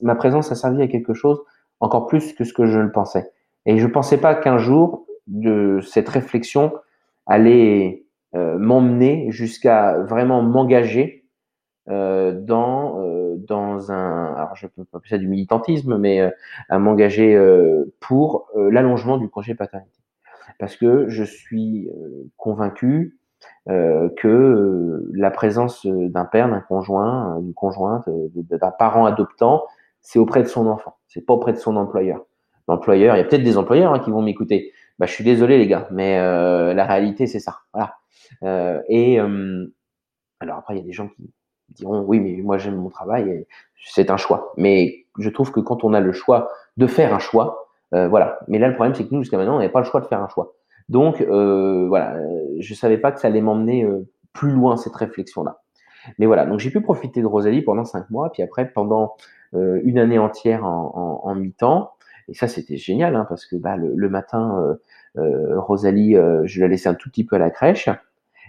ma présence a servi à quelque chose encore plus que ce que je le pensais. Et je ne pensais pas qu'un jour, de cette réflexion allait euh, m'emmener jusqu'à vraiment m'engager euh, dans, euh, dans un, alors je peux pas appeler ça du militantisme, mais à m'engager euh, pour euh, l'allongement du congé paternité. Parce que je suis convaincu que la présence d'un père, d'un conjoint, d'une conjointe, d'un parent adoptant, c'est auprès de son enfant, c'est pas auprès de son employeur. L'employeur, il y a peut-être des employeurs hein, qui vont m'écouter. Bah, je suis désolé les gars, mais la réalité c'est ça. Voilà. et alors après, il y a des gens qui diront oui, mais moi j'aime mon travail, c'est un choix. Mais je trouve que quand on a le choix de faire un choix, euh, voilà. Mais là, le problème, c'est que nous, jusqu'à maintenant, on n'avait pas le choix de faire un choix. Donc, euh, voilà, je savais pas que ça allait m'emmener euh, plus loin cette réflexion-là. Mais voilà, donc j'ai pu profiter de Rosalie pendant cinq mois, puis après pendant euh, une année entière en, en, mi-temps. Et ça, c'était génial, hein, parce que bah, le, le matin, euh, Rosalie, je la laissais un tout petit peu à la crèche.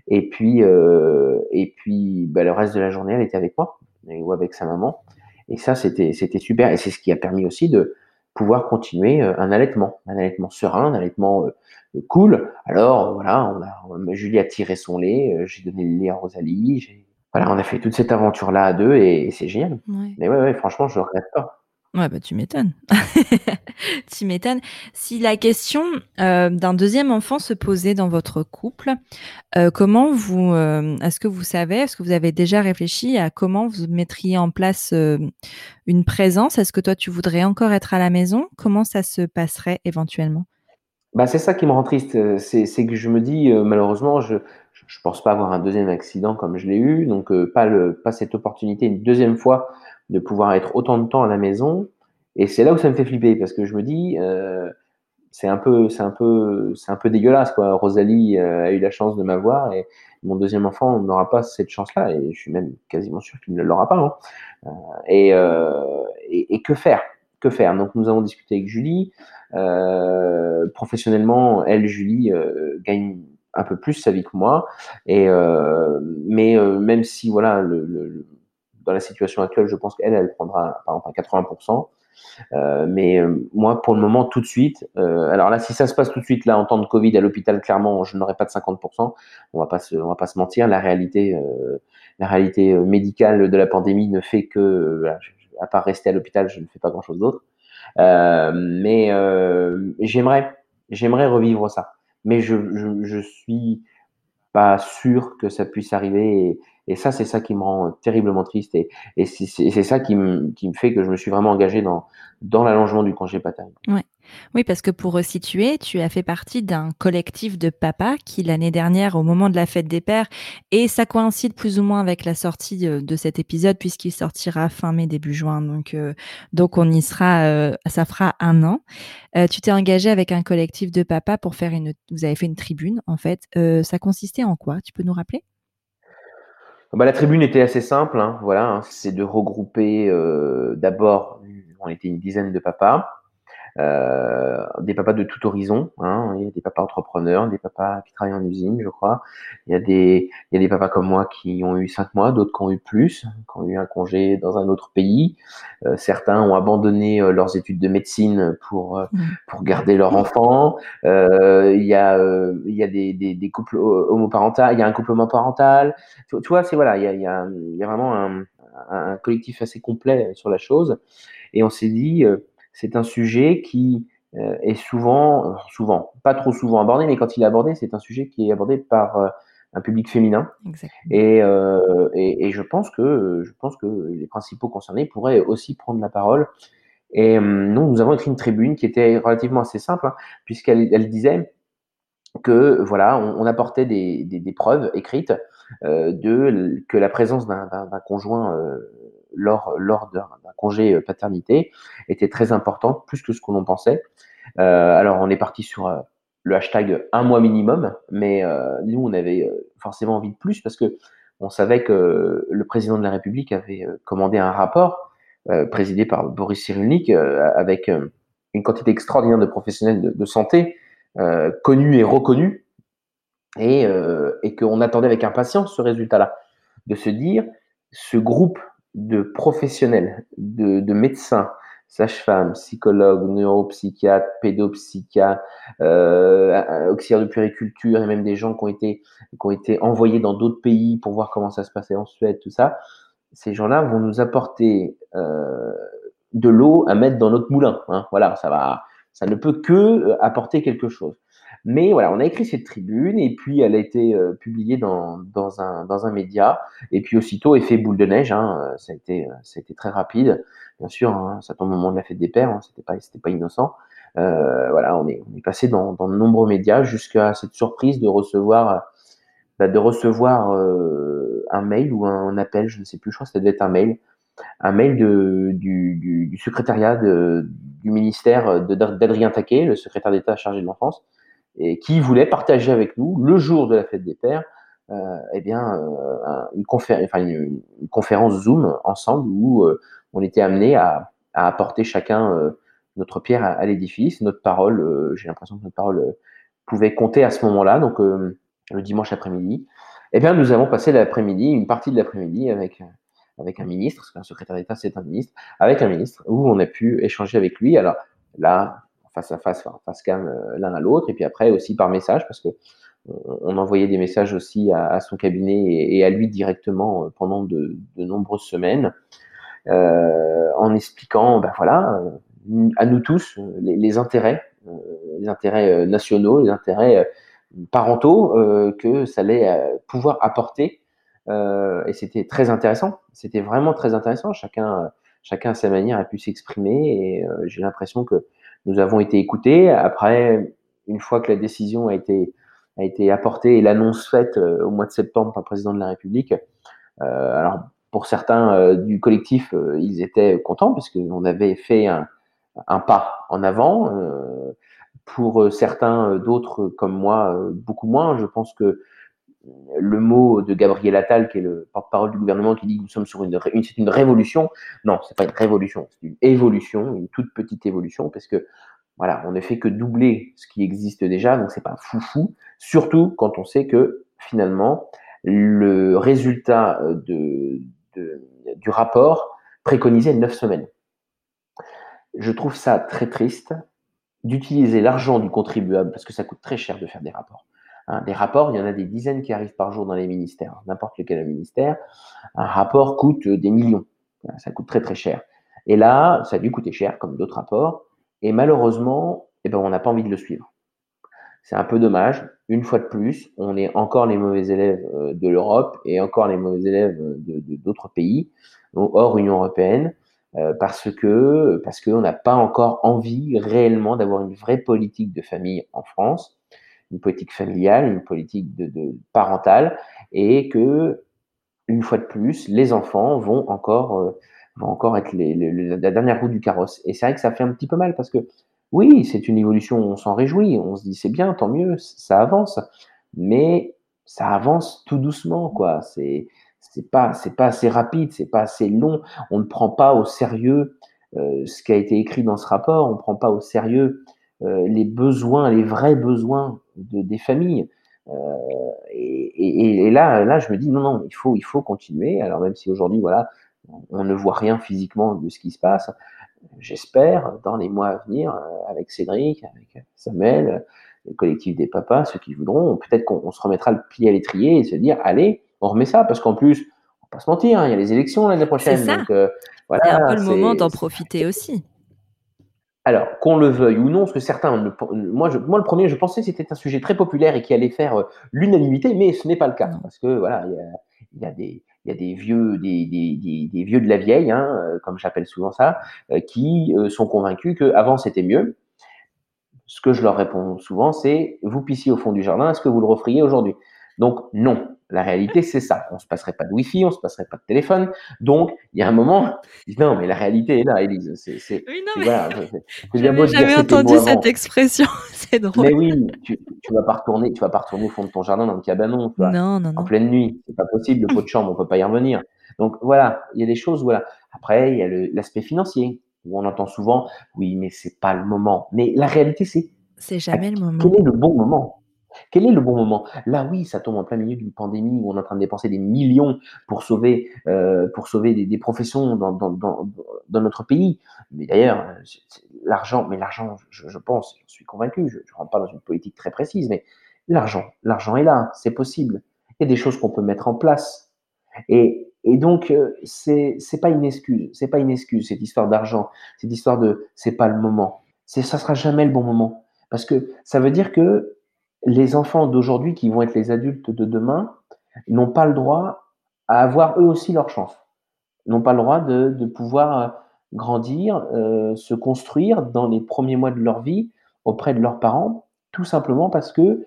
Et puis, euh, et puis bah, le reste de la journée, elle était avec moi ou avec sa maman. Et ça, c'était c'était super. Et c'est ce qui a permis aussi de pouvoir continuer un allaitement, un allaitement serein, un allaitement cool. Alors voilà, on a, Julie a tiré son lait, j'ai donné le lait à Rosalie, voilà, on a fait toute cette aventure là à deux et, c'est génial. Mais ouais, ouais, franchement, je regrette pas. Ouais, bah, tu m'étonnes. tu m'étonnes. Si la question euh, d'un deuxième enfant se posait dans votre couple, euh, comment vous, euh, est-ce que vous savez, est-ce que vous avez déjà réfléchi à comment vous mettriez en place une présence? Est-ce que toi, tu voudrais encore être à la maison? Comment ça se passerait éventuellement? Bah, c'est ça qui me rend triste. C'est que je me dis, malheureusement, je ne pense pas avoir un deuxième accident comme je l'ai eu, donc pas, cette opportunité une deuxième fois de pouvoir être autant de temps à la maison. Et c'est là où ça me fait flipper parce que je me dis, euh, c'est un peu, un peu, c'est un peu dégueulasse quoi. Rosalie euh, a eu la chance de m'avoir et mon deuxième enfant n'aura pas cette chance-là et je suis même quasiment sûr qu'il ne l'aura pas. Hein. Euh, et, et, que faire? Que faire? Donc nous avons discuté avec Julie. professionnellement, elle, Julie, gagne un peu plus sa vie que moi. Et mais même si voilà le dans la situation actuelle, je pense qu'elle, elle prendra par exemple 80%. Euh, mais euh, moi, pour le moment, tout de suite, euh, alors là, si ça se passe tout de suite, là, en temps de Covid à l'hôpital, clairement, je n'aurai pas de 50%. On va va pas se mentir. La réalité, la réalité médicale de la pandémie ne fait que, à part rester à l'hôpital, je ne fais pas grand chose d'autre. mais j'aimerais, j'aimerais revivre ça. Mais je, je suis pas sûr que ça puisse arriver. Et, ça, c'est ça qui me rend terriblement triste. Et, c'est ça qui me, fait que je me suis vraiment engagé dans, l'allongement du congé paternel. Ouais. Oui, parce que pour resituer, tu as fait partie d'un collectif de papas qui, l'année dernière, au moment de la fête des pères, et ça coïncide plus ou moins avec la sortie de, cet épisode, puisqu'il sortira fin mai, début juin. Donc, euh, donc on y sera, euh, ça fera un an. Euh, tu t'es engagé avec un collectif de papas pour faire une. Vous avez fait une tribune, en fait. ça consistait en quoi? Tu peux nous rappeler? Bah, la tribune était assez simple, hein, voilà, hein, c'est de regrouper d'abord, on était une dizaine de papas, des papas de tout horizon. Hein. Il y a des papas entrepreneurs, des papas qui travaillent en usine, je crois. Il y a des, il y a des papas comme moi qui ont eu cinq mois, d'autres qui ont eu plus, qui ont eu un congé dans un autre pays. Euh, certains ont abandonné euh, leurs études de médecine pour euh, mmh. pour garder leur enfant. Euh, il y a il y a des, des, des couples homoparentaux, il y a un couple homoparental. Tu, tu vois, c'est voilà, il y a, il y a, il y a vraiment un, un collectif assez complet sur la chose. Et on s'est dit, c'est un sujet qui euh, est souvent, souvent, pas trop souvent abordé, mais quand il est abordé, c'est un sujet qui est abordé par euh, un public féminin. Euh, et, et, je pense que je pense que les principaux concernés pourraient aussi prendre la parole. Et nous, nous avons écrit une tribune qui était relativement assez simple, hein, puisqu'elle elle disait que voilà, on, apportait des, des, preuves écrites de que la présence d'un conjoint lors, lors d'un congé euh, paternité était très importante, plus que ce qu'on en pensait. Euh, alors, on est parti sur euh, le hashtag un mois minimum, mais nous, on avait forcément envie de plus parce que on savait que le président de la République avait commandé un rapport présidé par Boris Cyrulnik avec une quantité extraordinaire de professionnels de, santé connus et reconnus et, et qu'on attendait avec impatience ce résultat-là, de se dire ce groupe de professionnels, de, de médecins, sages-femmes, psychologues, neuropsychiatres, pédopsychiatres, euh, auxiliaires de puriculture et même des gens qui ont été, qui ont été envoyés dans d'autres pays pour voir comment ça se passait en Suède, tout ça. Ces gens-là vont nous apporter euh, de l'eau à mettre dans notre moulin. Hein. Voilà, ça va, ça ne peut que euh, apporter quelque chose. Mais voilà, on a écrit cette tribune et puis elle a été euh, publiée dans, dans, un, dans un média. Et puis aussitôt, effet boule de neige, hein, euh, ça, a été, euh, ça a été très rapide. Bien sûr, hein, ça tombe au moment de la fête des pères, hein, c'était pas, pas innocent. Voilà, on est, on est passé dans, dans de nombreux médias jusqu'à cette surprise de recevoir, bah, de recevoir un mail ou un appel, je ne sais plus, je crois que ça devait être un mail, un mail de, du, du, secrétariat du ministère d'Adrien Taquet, le secrétaire d'État chargé de l'enfance, et qui voulait partager avec nous le jour de la fête des pères, euh, eh bien euh, une, conférence Zoom ensemble où euh, on était amené à, apporter chacun euh, notre pierre à, l'édifice, notre parole. J'ai l'impression que notre parole pouvait compter à ce moment-là, donc le dimanche après-midi. Eh bien, nous avons passé l'après-midi, une partie de l'après-midi avec avec un ministre, parce qu'un secrétaire d'État c'est un ministre, avec un ministre où on a pu échanger avec lui. Alors là, face à face, face cam l'un à l'autre, et puis après aussi par message, parce que on envoyait des messages aussi à, son cabinet et, à lui directement pendant de, nombreuses semaines, en expliquant, ben voilà, à nous tous les, intérêts, les intérêts nationaux, les intérêts parentaux que ça allait pouvoir apporter. et c'était très intéressant. C'était vraiment très intéressant. Chacun, chacun à sa manière a pu s'exprimer et j'ai l'impression que nous avons été écoutés. Après, une fois que la décision a été, a été apportée et l'annonce faite au mois de septembre par le président de la République, alors pour certains du collectif, ils étaient contents parce qu'on avait fait un, un pas en avant. Euh, pour euh, certains d'autres comme moi, euh, beaucoup moins. Je pense que le mot de Gabriel Attal, qui est le porte-parole du gouvernement, qui dit que nous sommes sur une, c'est une révolution. Non, c'est pas une révolution, c'est une évolution, une toute petite évolution, parce que voilà, on ne fait que doubler ce qui existe déjà, donc c'est pas foufou. Surtout quand on sait que finalement le résultat de, du rapport préconisait neuf semaines je trouve ça très triste d'utiliser l'argent du contribuable, parce que ça coûte très cher de faire des rapports. Hein, des rapports, il y en a des dizaines qui arrivent par jour dans les ministères, n'importe lequel ministère. Un rapport coûte des millions, ça coûte très très cher. Et là, ça a dû coûter cher, comme d'autres rapports, et malheureusement, eh ben, on n'a pas envie de le suivre. C'est un peu dommage. Une fois de plus, on est encore les mauvais élèves euh, de l'Europe et encore les mauvais élèves de d'autres pays, hors Union européenne. Euh, parce que parce qu'on n'a pas encore envie réellement d'avoir une vraie politique de famille en France, une politique familiale, une politique de, parentale, et que une fois de plus, les enfants vont encore euh, vont encore être la dernière roue du carrosse. Et c'est vrai que ça fait un petit peu mal parce que oui, c'est une évolution, on s'en réjouit, on se dit c'est bien, tant mieux, ça avance, mais ça avance tout doucement, quoi. C'est c'est pas c'est pas assez rapide, c'est pas assez long. On ne prend pas au sérieux euh, ce qui a été écrit dans ce rapport. On ne prend pas au sérieux euh, les besoins, les vrais besoins de, des familles. Euh, et, et, là, là, je me dis non, non, il faut, il faut continuer. Alors même si aujourd'hui, voilà, on ne voit rien physiquement de ce qui se passe, j'espère dans les mois à venir, avec Cédric, avec Samuel, le collectif des papas, ceux qui voudront, peut-être qu'on se remettra le pied à l'étrier et se dire allez, on remet ça parce qu'en plus, on va pas se mentir, hein, il y a les élections l'année prochaine. C'est euh, voilà, un peu le moment d'en profiter aussi. Alors, qu'on le veuille ou non, parce que certains, moi, je, moi le premier, je pensais que c'était un sujet très populaire et qui allait faire euh, l'unanimité, mais ce n'est pas le cas, parce que voilà, il y a, des, il y a des vieux, des, des, des, vieux de la vieille, hein, euh, comme j'appelle souvent ça, qui sont convaincus qu'avant c'était mieux. Ce que je leur réponds souvent, c'est vous pissiez au fond du jardin, est-ce que vous le referiez aujourd'hui? Donc non, la réalité, c'est ça. On se passerait pas de Wi-Fi, on se passerait pas de téléphone. Donc, il y a un moment, non, mais la réalité est là, Elise. C'est, oui, non, mais jamais entendu cette expression. c'est drôle. Mais oui, tu, tu vas pas retourner, tu vas pas retourner au fond de ton jardin dans le cabanon, non, non, non. en pleine nuit. C'est pas possible. Le pot de chambre, on peut pas y revenir. Donc voilà, il y a des choses. Voilà. Après, il y a l'aspect financier où on entend souvent, oui, mais c'est pas le moment. Mais la réalité, c'est c'est jamais le moment. Quel est le bon moment? Quel est le bon moment? Là, oui, ça tombe en plein milieu d'une pandémie où on est en train de dépenser des millions pour sauver, euh, pour sauver des, professions dans, dans, dans, notre pays. Mais d'ailleurs, l'argent, mais l'argent, je, je, pense, je suis convaincu, je ne rentre pas dans une politique très précise, mais l'argent, l'argent est là, c'est possible. Il y a des choses qu'on peut mettre en place. Et, et donc, euh, c'est c'est pas une excuse, c'est pas une excuse cette histoire d'argent, cette histoire de c'est pas le moment. Ça sera jamais le bon moment parce que ça veut dire que les enfants d'aujourd'hui qui vont être les adultes de demain n'ont pas le droit à avoir eux aussi leur chance. N'ont pas le droit de, pouvoir euh, grandir, euh, se construire dans les premiers mois de leur vie auprès de leurs parents, tout simplement parce que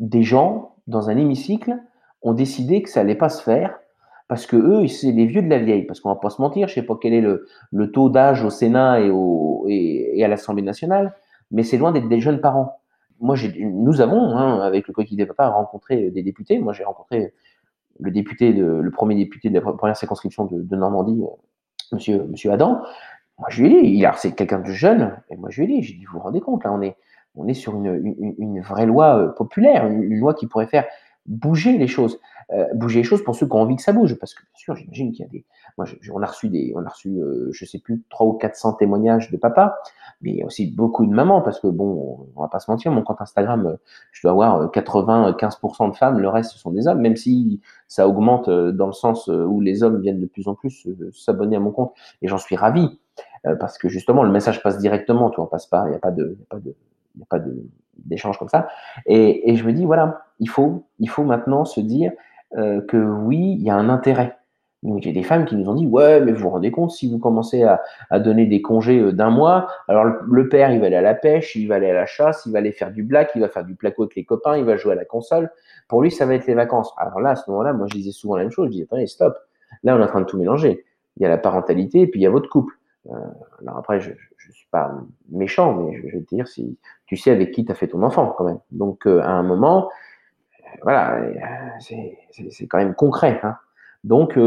des gens dans un hémicycle ont décidé que ça allait pas se faire parce que eux, c'est les vieux de la vieille. Parce qu'on va pas se mentir, je sais pas quel est le, taux d'âge au Sénat et à l'Assemblée nationale, mais c'est loin d'être des jeunes parents moi, nous avons, hein, avec le Coquille des Papas, rencontré des députés. Moi, j'ai rencontré le le premier député de la première circonscription de, Normandie, euh, monsieur, Adam. Moi, je lui ai dit, c'est quelqu'un de jeune, et moi, je lui ai dit, j'ai dit, vous vous rendez compte, là, on est, on est sur une, une, vraie loi euh, populaire, une, loi qui pourrait faire bouger les choses. Euh, bouger les choses pour ceux qui ont envie que ça bouge. Parce que bien sûr, j'imagine qu'il y a des. Moi, on a reçu des, on a reçu, euh, je sais plus, 300 ou 400 témoignages de papa, mais il y a aussi beaucoup de mamans parce que bon, on va pas se mentir, mon compte Instagram, euh, je dois avoir 95% de femmes, le reste ce sont des hommes, même si ça augmente dans le sens où les hommes viennent de plus en plus s'abonner à mon compte et j'en suis ravi parce que justement le message passe directement, tu vois, on passe pas, il n'y a pas de, y a pas de, n'y a pas d'échange comme ça. Et, et, je me dis, voilà, il faut, il faut maintenant se dire euh, que oui, il y a un intérêt. Donc, il y a des femmes qui nous ont dit, ouais, mais vous vous rendez compte, si vous commencez à, donner des congés euh, d'un mois, alors le, père, il va aller à la pêche, il va aller à la chasse, il va aller faire du black, il va faire du placo avec les copains, il va jouer à la console. Pour lui, ça va être les vacances. Alors là, à ce moment-là, moi, je disais souvent la même chose. Je disais, attendez, stop. Là, on est en train de tout mélanger. Il y a la parentalité et puis il y a votre couple. Euh, alors après, je ne suis pas méchant, mais je, je, veux te dire, si tu sais avec qui tu as fait ton enfant quand même. Donc à un moment, voilà, c'est quand même concret. Hein. Donc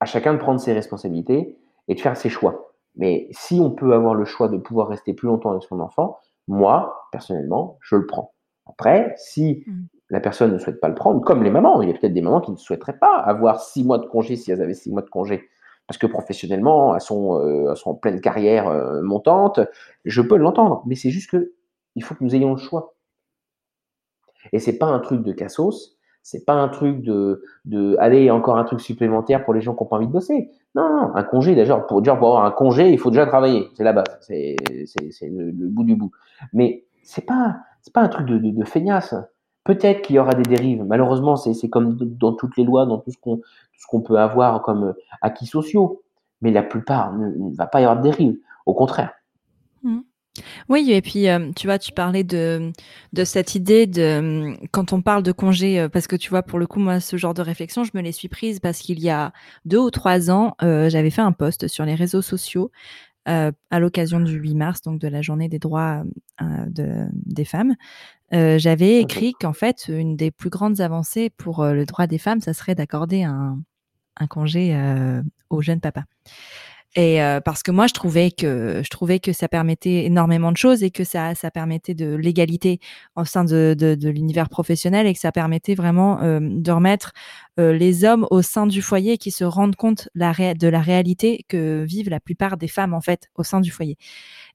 à chacun de prendre ses responsabilités et de faire ses choix. Mais si on peut avoir le choix de pouvoir rester plus longtemps avec son enfant, moi, personnellement, je le prends. Après, si mmh. la personne ne souhaite pas le prendre, comme les mamans, il y a peut-être des mamans qui ne souhaiteraient pas avoir six mois de congé si elles avaient six mois de congé parce que professionnellement, elles sont, euh, en pleine carrière euh, montante, je peux l'entendre, mais c'est juste que il faut que nous ayons le choix. Et c'est pas un truc de cassos, c'est pas un truc de, de aller encore un truc supplémentaire pour les gens qui n'ont pas envie de bosser. Non, un congé, déjà, pour, dire pour avoir un congé, il faut déjà travailler. C'est la base, c'est, le, bout du bout. Mais c'est pas, pas un truc de, de, feignasse. Peut-être qu'il y aura des dérives. Malheureusement, c'est comme dans toutes les lois, dans tout ce qu'on peut avoir comme euh, acquis sociaux. Mais la plupart, ne, va pas y avoir de dérives. Au contraire. Mmh. Oui, et puis euh, tu vois, tu parlais de, de cette idée de quand on parle de congé, euh, parce que tu vois, pour le coup, moi, ce genre de réflexion, je me les suis prise parce qu'il y a deux ou trois ans, j'avais fait un post sur les réseaux sociaux à l'occasion du 8 mars, donc de la journée des droits de, des femmes, euh, j'avais écrit qu'en fait, une des plus grandes avancées pour euh, le droit des femmes, ça serait d'accorder un, un, congé euh, aux jeunes papas. Et parce que moi, je trouvais que je trouvais que ça permettait énormément de choses et que ça ça permettait de l'égalité au sein de, de, de l'univers professionnel et que ça permettait vraiment de remettre les hommes au sein du foyer qui se rendent compte la de la réalité que vivent la plupart des femmes en fait au sein du foyer.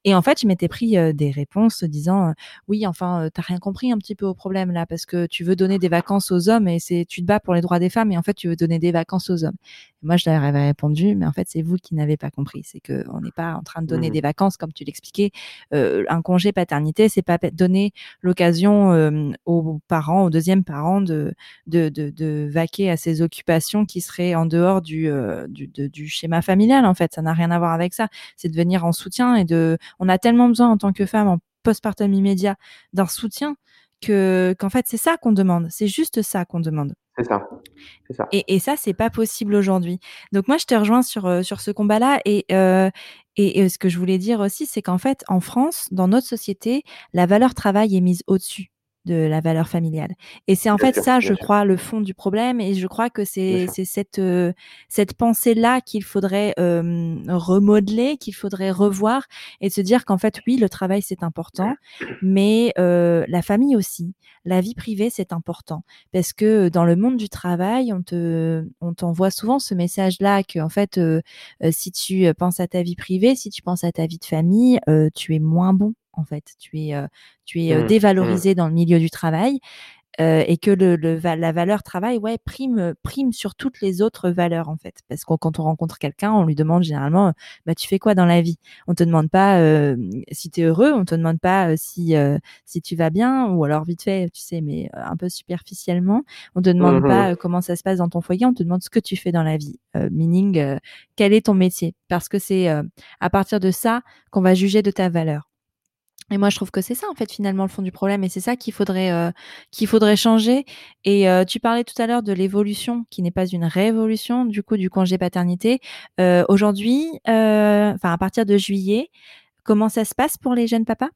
Et en fait, je m'étais pris des réponses disant oui, enfin, t'as rien compris un petit peu au problème là, parce que tu veux donner des vacances aux hommes et c'est tu te bats pour les droits des femmes et en fait tu veux donner des vacances aux hommes. Et moi, je leur avais répondu, mais en fait, c'est vous qui n'avez pas compris. C'est que on n'est pas en train de donner mmh des vacances comme tu l'expliquais. un congé paternité, c'est pas donner l'occasion aux parents, aux deuxièmes parents de, de, de, de, vaquer à ces occupations qui seraient en dehors du, du, du schéma familial. En fait, ça n'a rien à voir avec ça. C'est de venir en soutien et de on a tellement besoin en tant que femme en postpartum immédiat d'un soutien que qu'en fait c'est ça qu'on demande, c'est juste ça qu'on demande. C'est ça. ça. Et, et, ça c'est pas possible aujourd'hui. Donc moi je te rejoins sur euh, sur ce combat-là et, euh, et, et ce que je voulais dire aussi c'est qu'en fait en France dans notre société la valeur travail est mise au-dessus de la valeur familiale. Et c'est en fait ça, je crois, le fond du problème. Et je crois que c'est cette, euh, cette pensée-là qu'il faudrait euh, remodeler, qu'il faudrait revoir et se dire qu'en fait, oui, le travail, c'est important, mais euh, la famille aussi, la vie privée, c'est important. Parce que dans le monde du travail, on te, on t'envoie souvent ce message-là que, en fait, si tu penses à ta vie privée, si tu penses à ta vie de famille, tu es moins bon en fait. Tu es, tu es mmh, mmh. dévalorisé dans le milieu du travail. et que le, la valeur travail ouais prime prime sur toutes les autres valeurs en fait parce que quand on rencontre quelqu'un on lui demande généralement bah tu fais quoi dans la vie? On te demande pas si tu es heureux on te demande pas si si tu vas bien ou alors vite fait tu sais mais un peu superficiellement on te demande mmh pas comment ça se passe dans ton foyer on te demande ce que tu fais dans la vie meaning quel est ton métier? Parce que c'est à partir de ça qu'on va juger de ta valeur et moi, je trouve que c'est ça, en fait, finalement, le fond du problème. Et c'est ça qu'il faudrait, euh, qu'il faudrait changer. Et euh, tu parlais tout à l'heure de l'évolution, qui n'est pas une révolution, du coup, du congé paternité. Euh, aujourd'hui, enfin, à partir de juillet, comment ça se passe pour les jeunes papas?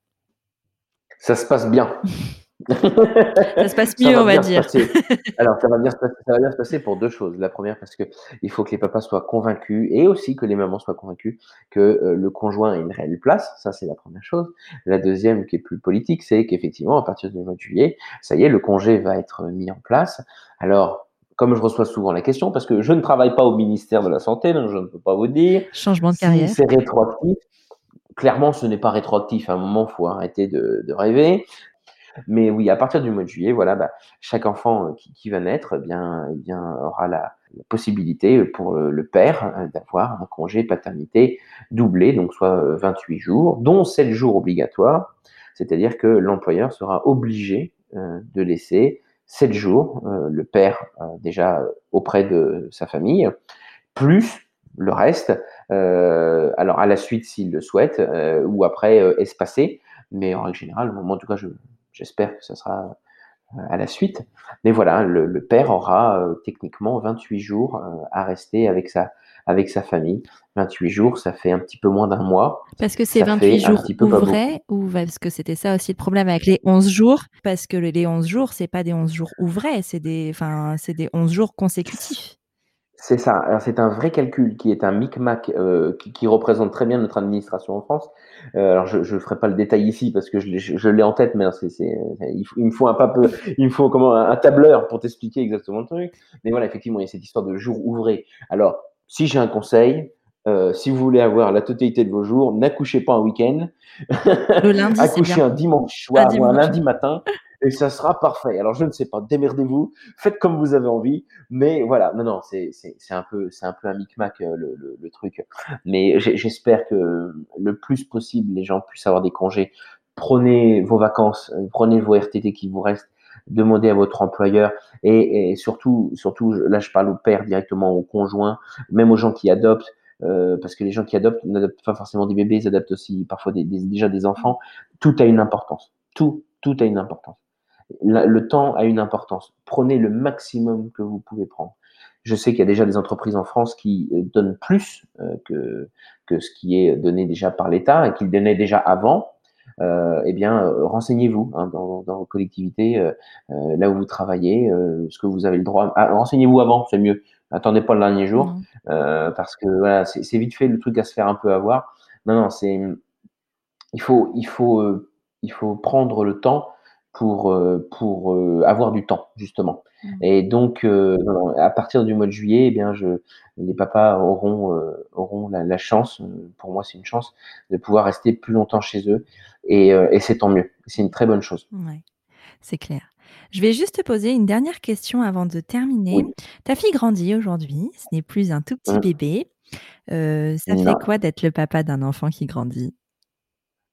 Ça se passe bien. ça se passe mieux, on va dire. Alors, ça va, bien se passer, ça va bien se passer pour deux choses. La première, parce que il faut que les papas soient convaincus et aussi que les mamans soient convaincus que euh, le conjoint a une réelle place. Ça, c'est la première chose. La deuxième, qui est plus politique, c'est qu'effectivement, à partir du mois de juillet, ça y est, le congé va être mis en place. Alors, comme je reçois souvent la question, parce que je ne travaille pas au ministère de la Santé, donc je ne peux pas vous dire. Changement de carrière. Si c'est rétroactif. Clairement, ce n'est pas rétroactif. À un moment, il faut arrêter de, de, rêver. Mais oui, à partir du mois de juillet, voilà, bah, chaque enfant qui, qui, va naître, eh bien, bien, aura la, possibilité pour le, père euh, d'avoir un congé paternité doublé, donc soit 28 jours, dont 7 jours obligatoires. C'est-à-dire que l'employeur sera obligé euh, de laisser sept jours, euh, le père euh, déjà auprès de sa famille, plus le reste, alors à la suite s'il le souhaite, ou après espacé, mais en règle générale, en tout cas j'espère que ça sera à la suite. Mais voilà, le, le père aura techniquement 28 jours à rester avec sa, avec sa famille. 28 jours, ça fait un petit peu moins d'un mois. Parce que c'est 28 jours ouvrés ou parce que c'était ça aussi le problème avec les 11 jours Parce que les 11 jours, c'est pas des 11 jours ouvrés, c'est des, enfin, des 11 jours consécutifs. C'est ça. C'est un vrai calcul qui est un micmac euh, qui, qui, représente très bien notre administration en France. Euh, alors je ne ferai pas le détail ici parce que je l'ai en tête, mais c'est, il, il, me faut un peu, il me faut comment un tableur pour t'expliquer exactement le truc. Mais voilà, effectivement, il y a cette histoire de jours ouvrés. Alors si j'ai un conseil, euh, si vous voulez avoir la totalité de vos jours, n'accouchez pas un week-end. Le lundi, Accouchez un dimanche soir un ou un lundi matin et ça sera parfait. Alors je ne sais pas, démerdez-vous, faites comme vous avez envie, mais voilà, non, non, c'est un peu, un peu un micmac euh, le, le, truc. Mais j'espère que le plus possible les gens puissent avoir des congés. Prenez vos vacances, euh, prenez vos RTT qui vous restent, demandez à votre employeur et, surtout, surtout, là je parle au père directement, au conjoint, même aux gens qui adoptent, euh, parce que les gens qui adoptent n'adoptent pas forcément des bébés, ils adoptent aussi parfois déjà des enfants. Tout a une importance. Tout, tout a une importance. Le temps a une importance. Prenez le maximum que vous pouvez prendre. Je sais qu'il y a déjà des entreprises en France qui euh, donnent plus euh, que, que ce qui est donné déjà par l'État et qu'ils donnaient déjà avant euh, eh bien, euh, renseignez-vous hein, dans, dans, vos collectivités, euh, là où vous travaillez, ce que vous avez le droit. Ah, renseignez-vous avant, c'est mieux. Attendez pas le dernier jour, parce que voilà, c'est vite fait le truc à se faire un peu avoir. Non, non, c'est il faut, il faut, il faut prendre le temps pour, pour avoir du temps, justement. Mmh. Et donc, euh, à partir du mois de juillet, eh bien, je, les papas auront, euh, auront la, la, chance, pour moi c'est une chance, de pouvoir rester plus longtemps chez eux. Et, euh, et c'est tant mieux. C'est une très bonne chose. Ouais, c'est clair. Je vais juste te poser une dernière question avant de terminer. Oui. Ta fille grandit aujourd'hui, ce n'est plus un tout petit mmh. bébé. Euh, ça non. fait quoi d'être le papa d'un enfant qui grandit?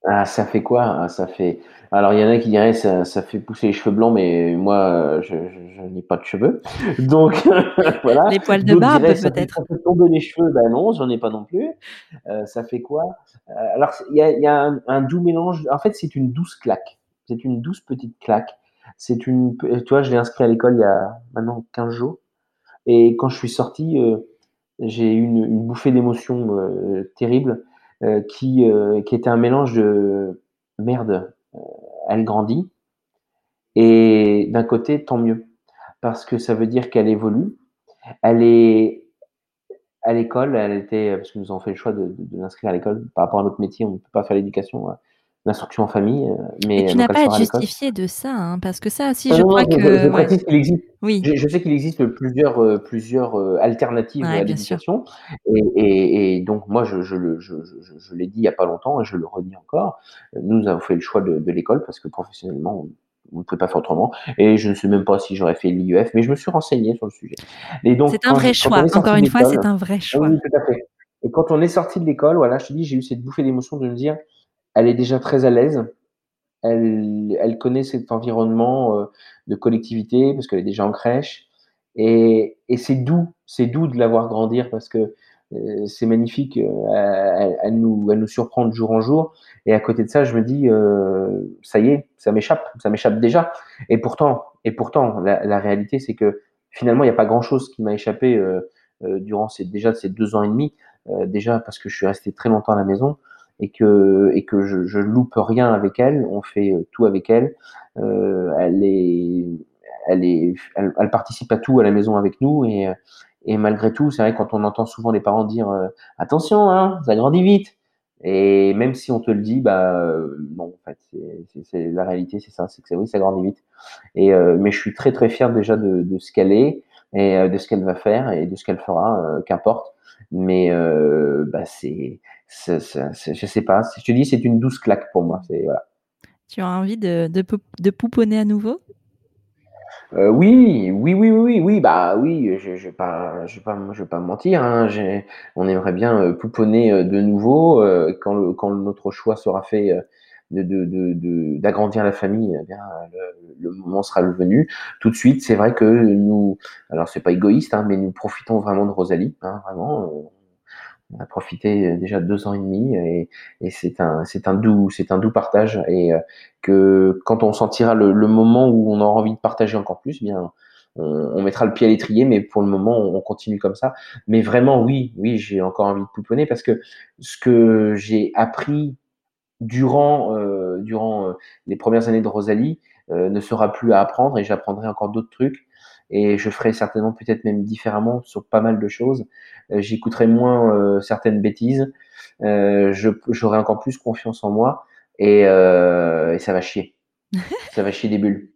Ah, ça fait quoi? Ah, Ça fait. Alors, il y en a qui diraient ça, ça fait pousser les cheveux blancs, mais moi, je, je, je n'ai pas de cheveux. Donc, voilà. Les poils de barbe, peut-être. Ça fait tomber les cheveux. Ben non, j'en ai pas non plus. Euh, ça fait quoi? Euh, Alors, il y a, y a un, un, doux mélange. En fait, c'est une douce claque. C'est une douce petite claque. C'est une. Tu vois, je l'ai inscrit à l'école il y a maintenant 15 jours. Et quand je suis sorti, euh, j'ai eu une, une bouffée d'émotion terrible qui, euh, qui était un mélange de merde, euh, elle grandit, et d'un côté, tant mieux, parce que ça veut dire qu'elle évolue. Elle est à l'école, elle était, parce que nous avons fait le choix de, de, de l'inscrire à l'école par rapport à notre métier, on ne peut pas faire l'éducation l'instruction en famille. Euh, mais Et tu n'as pas à justifier de ça, hein, parce que ça aussi, je non, crois non, que. Je, je, ouais. qu'il existe. Oui. Je, je, sais qu'il existe plusieurs, euh, plusieurs euh, alternatives ouais, à l'éducation. Et, et, et, donc, moi, je, je, je, je l'ai dit il n'y a pas longtemps et je le redis encore. Nous avons fait le choix de, de l'école parce que professionnellement, on ne pouvait pas faire autrement. Et je ne sais même pas si j'aurais fait l'IEF, mais je me suis renseigné sur le sujet. C'est un vrai choix. Encore une fois, c'est un vrai choix. Oui, tout à fait. Et quand on est sorti de l'école, voilà, je te dis, j'ai eu cette bouffée d'émotion de me dire, elle est déjà très à l'aise. Elle, connaît cet environnement euh, de collectivité parce qu'elle est déjà en crèche. Et, c'est doux, c'est doux de la voir grandir parce que euh, c'est magnifique. Euh, elle, nous, surprend de jour en jour. Et à côté de ça, je me dis, ça y est, ça m'échappe, ça m'échappe déjà. Et pourtant, et pourtant, la, réalité, c'est que finalement, il n'y a pas grand-chose qui m'a échappé durant ces, déjà ces deux ans et demi. déjà parce que je suis resté très longtemps à la maison et que et que je, je loupe rien avec elle. On fait euh, tout avec elle. Euh, elle est elle est elle, participe à tout à la maison avec nous et et malgré tout, c'est vrai quand on entend souvent les parents dire euh, attention, hein, ça grandit vite. Et même si on te le dit, bah euh, non, en fait, c'est la réalité, c'est ça, c'est que oui, ça grandit vite. Et euh, mais je suis très très fier déjà de, de ce qu'elle est. et de ce qu'elle va faire et de ce qu'elle fera, qu'importe. Mais bah, c'est, je sais pas. Je te dis, c'est une douce claque pour moi. C'est voilà. Tu as envie de, de, de pouponner à nouveau? Euh, oui, oui, oui, oui, oui, bah oui, je, je vais pas, je vais pas, je vais pas mentir. Hein, on aimerait bien euh, pouponner euh, de nouveau quand, le, quand notre choix sera fait de, de, de, d'agrandir la famille. Eh bien, le, moment sera le venu. Tout de suite, c'est vrai que nous, alors c'est pas égoïste, hein, mais nous profitons vraiment de Rosalie, hein, vraiment on a profité déjà deux ans et demi et, et c'est un c'est un doux c'est un doux partage et euh, que quand on sentira le, le, moment où on aura envie de partager encore plus, eh bien on, on, mettra le pied à l'étrier, mais pour le moment on, continue comme ça. Mais vraiment oui oui j'ai encore envie de pouponner parce que ce que j'ai appris durant euh, durant euh, les premières années de Rosalie ne sera plus à apprendre et j'apprendrai encore d'autres trucs et je ferai certainement peut-être même différemment sur pas mal de choses. Euh, j'écouterai moins euh, certaines bêtises, euh, j'aurai encore plus confiance en moi et, et ça va chier. ça va chier des bulles.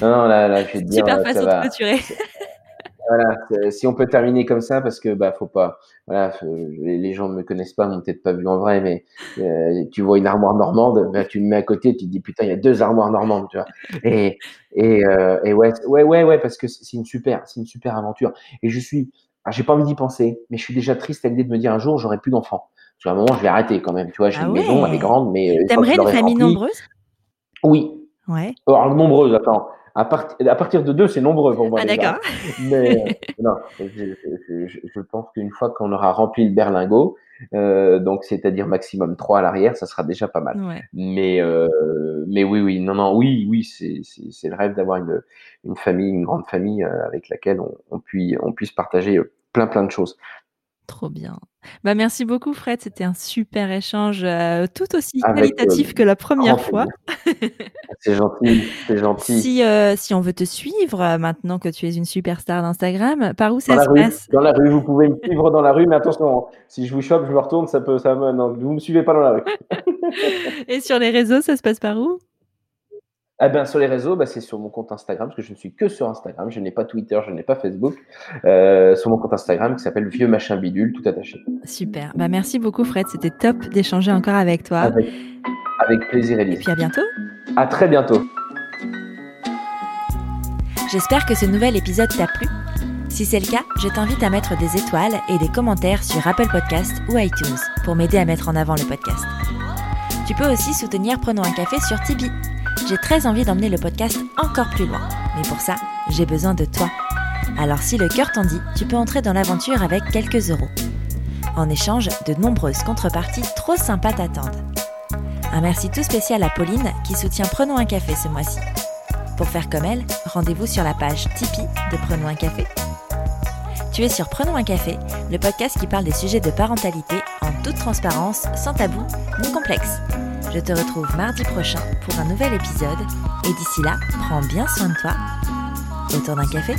Non, non, là, là, je vais te dire, Super façon va... de. Voilà, si on peut terminer comme ça, parce que bah faut pas, voilà, les gens ne me connaissent pas, m'ont peut-être pas vu en vrai, mais euh, tu vois une armoire normande, bah, tu me mets à côté, tu te dis putain, il y a deux armoires normandes, tu vois. Et et, euh, et ouais, ouais, ouais, ouais, parce que c'est une super, c'est une super aventure. Et je suis, ah, j'ai pas envie d'y penser, mais je suis déjà triste à l'idée de me dire un jour j'aurai plus d'enfants. À un moment, je vais arrêter quand même. Tu vois, j'ai ah une maison, elle est grande, mais euh, t'aimerais une famille nombreuse? Oui. Ouais. Alors nombreuse, attends. À, à, partir de deux, c'est nombreux pour moi. Ah, d'accord. Mais euh, non, je, je, je pense qu'une fois qu'on aura rempli le berlingot, euh, donc c'est-à-dire maximum trois à l'arrière, ça sera déjà pas mal. Ouais. Mais euh, mais oui, oui, non, non, oui, oui, c'est le rêve d'avoir une, une famille, une grande famille avec laquelle on, on, puis, on puisse partager plein, plein de choses. Trop bien. Bah, merci beaucoup, Fred. C'était un super échange, euh, tout aussi qualitatif euh, que la première fois. c'est gentil, c'est gentil. Si, euh, si on veut te suivre, euh, maintenant que tu es une superstar d'Instagram, par où ça dans se passe? Dans la rue, vous pouvez me suivre dans la rue, mais attention, hein, si je vous chope, je me retourne, ça peut, ça me, non, vous me suivez pas dans la rue. Et sur les réseaux, ça se passe par où? Eh ben, sur les réseaux, bah, c'est sur mon compte Instagram, parce que je ne suis que sur Instagram. Je n'ai pas Twitter, je n'ai pas Facebook. Euh, sur mon compte Instagram qui s'appelle Vieux Machin Bidule, tout attaché. Super. Bah, merci beaucoup, Fred. C'était top d'échanger encore avec toi. Avec, avec plaisir, Elise. Et puis à bientôt. À très bientôt. J'espère que ce nouvel épisode t'a plu. Si c'est le cas, je t'invite à mettre des étoiles et des commentaires sur Apple Podcast ou iTunes pour m'aider à mettre en avant le podcast. Tu peux aussi soutenir Prenons un café sur Tipeee. J'ai très envie d'emmener le podcast encore plus loin, mais pour ça, j'ai besoin de toi. Alors si le cœur t'en dit, tu peux entrer dans l'aventure avec quelques euros. En échange, de nombreuses contreparties trop sympas t'attendent. Un merci tout spécial à Pauline qui soutient Prenons un café ce mois-ci. Pour faire comme elle, rendez-vous sur la page Tipeee de Prenons un café. Tu es sur Prenons un café, le podcast qui parle des sujets de parentalité en toute transparence, sans tabou ni complexe. Je te retrouve mardi prochain pour un nouvel épisode et d'ici là, prends bien soin de toi autour d'un café.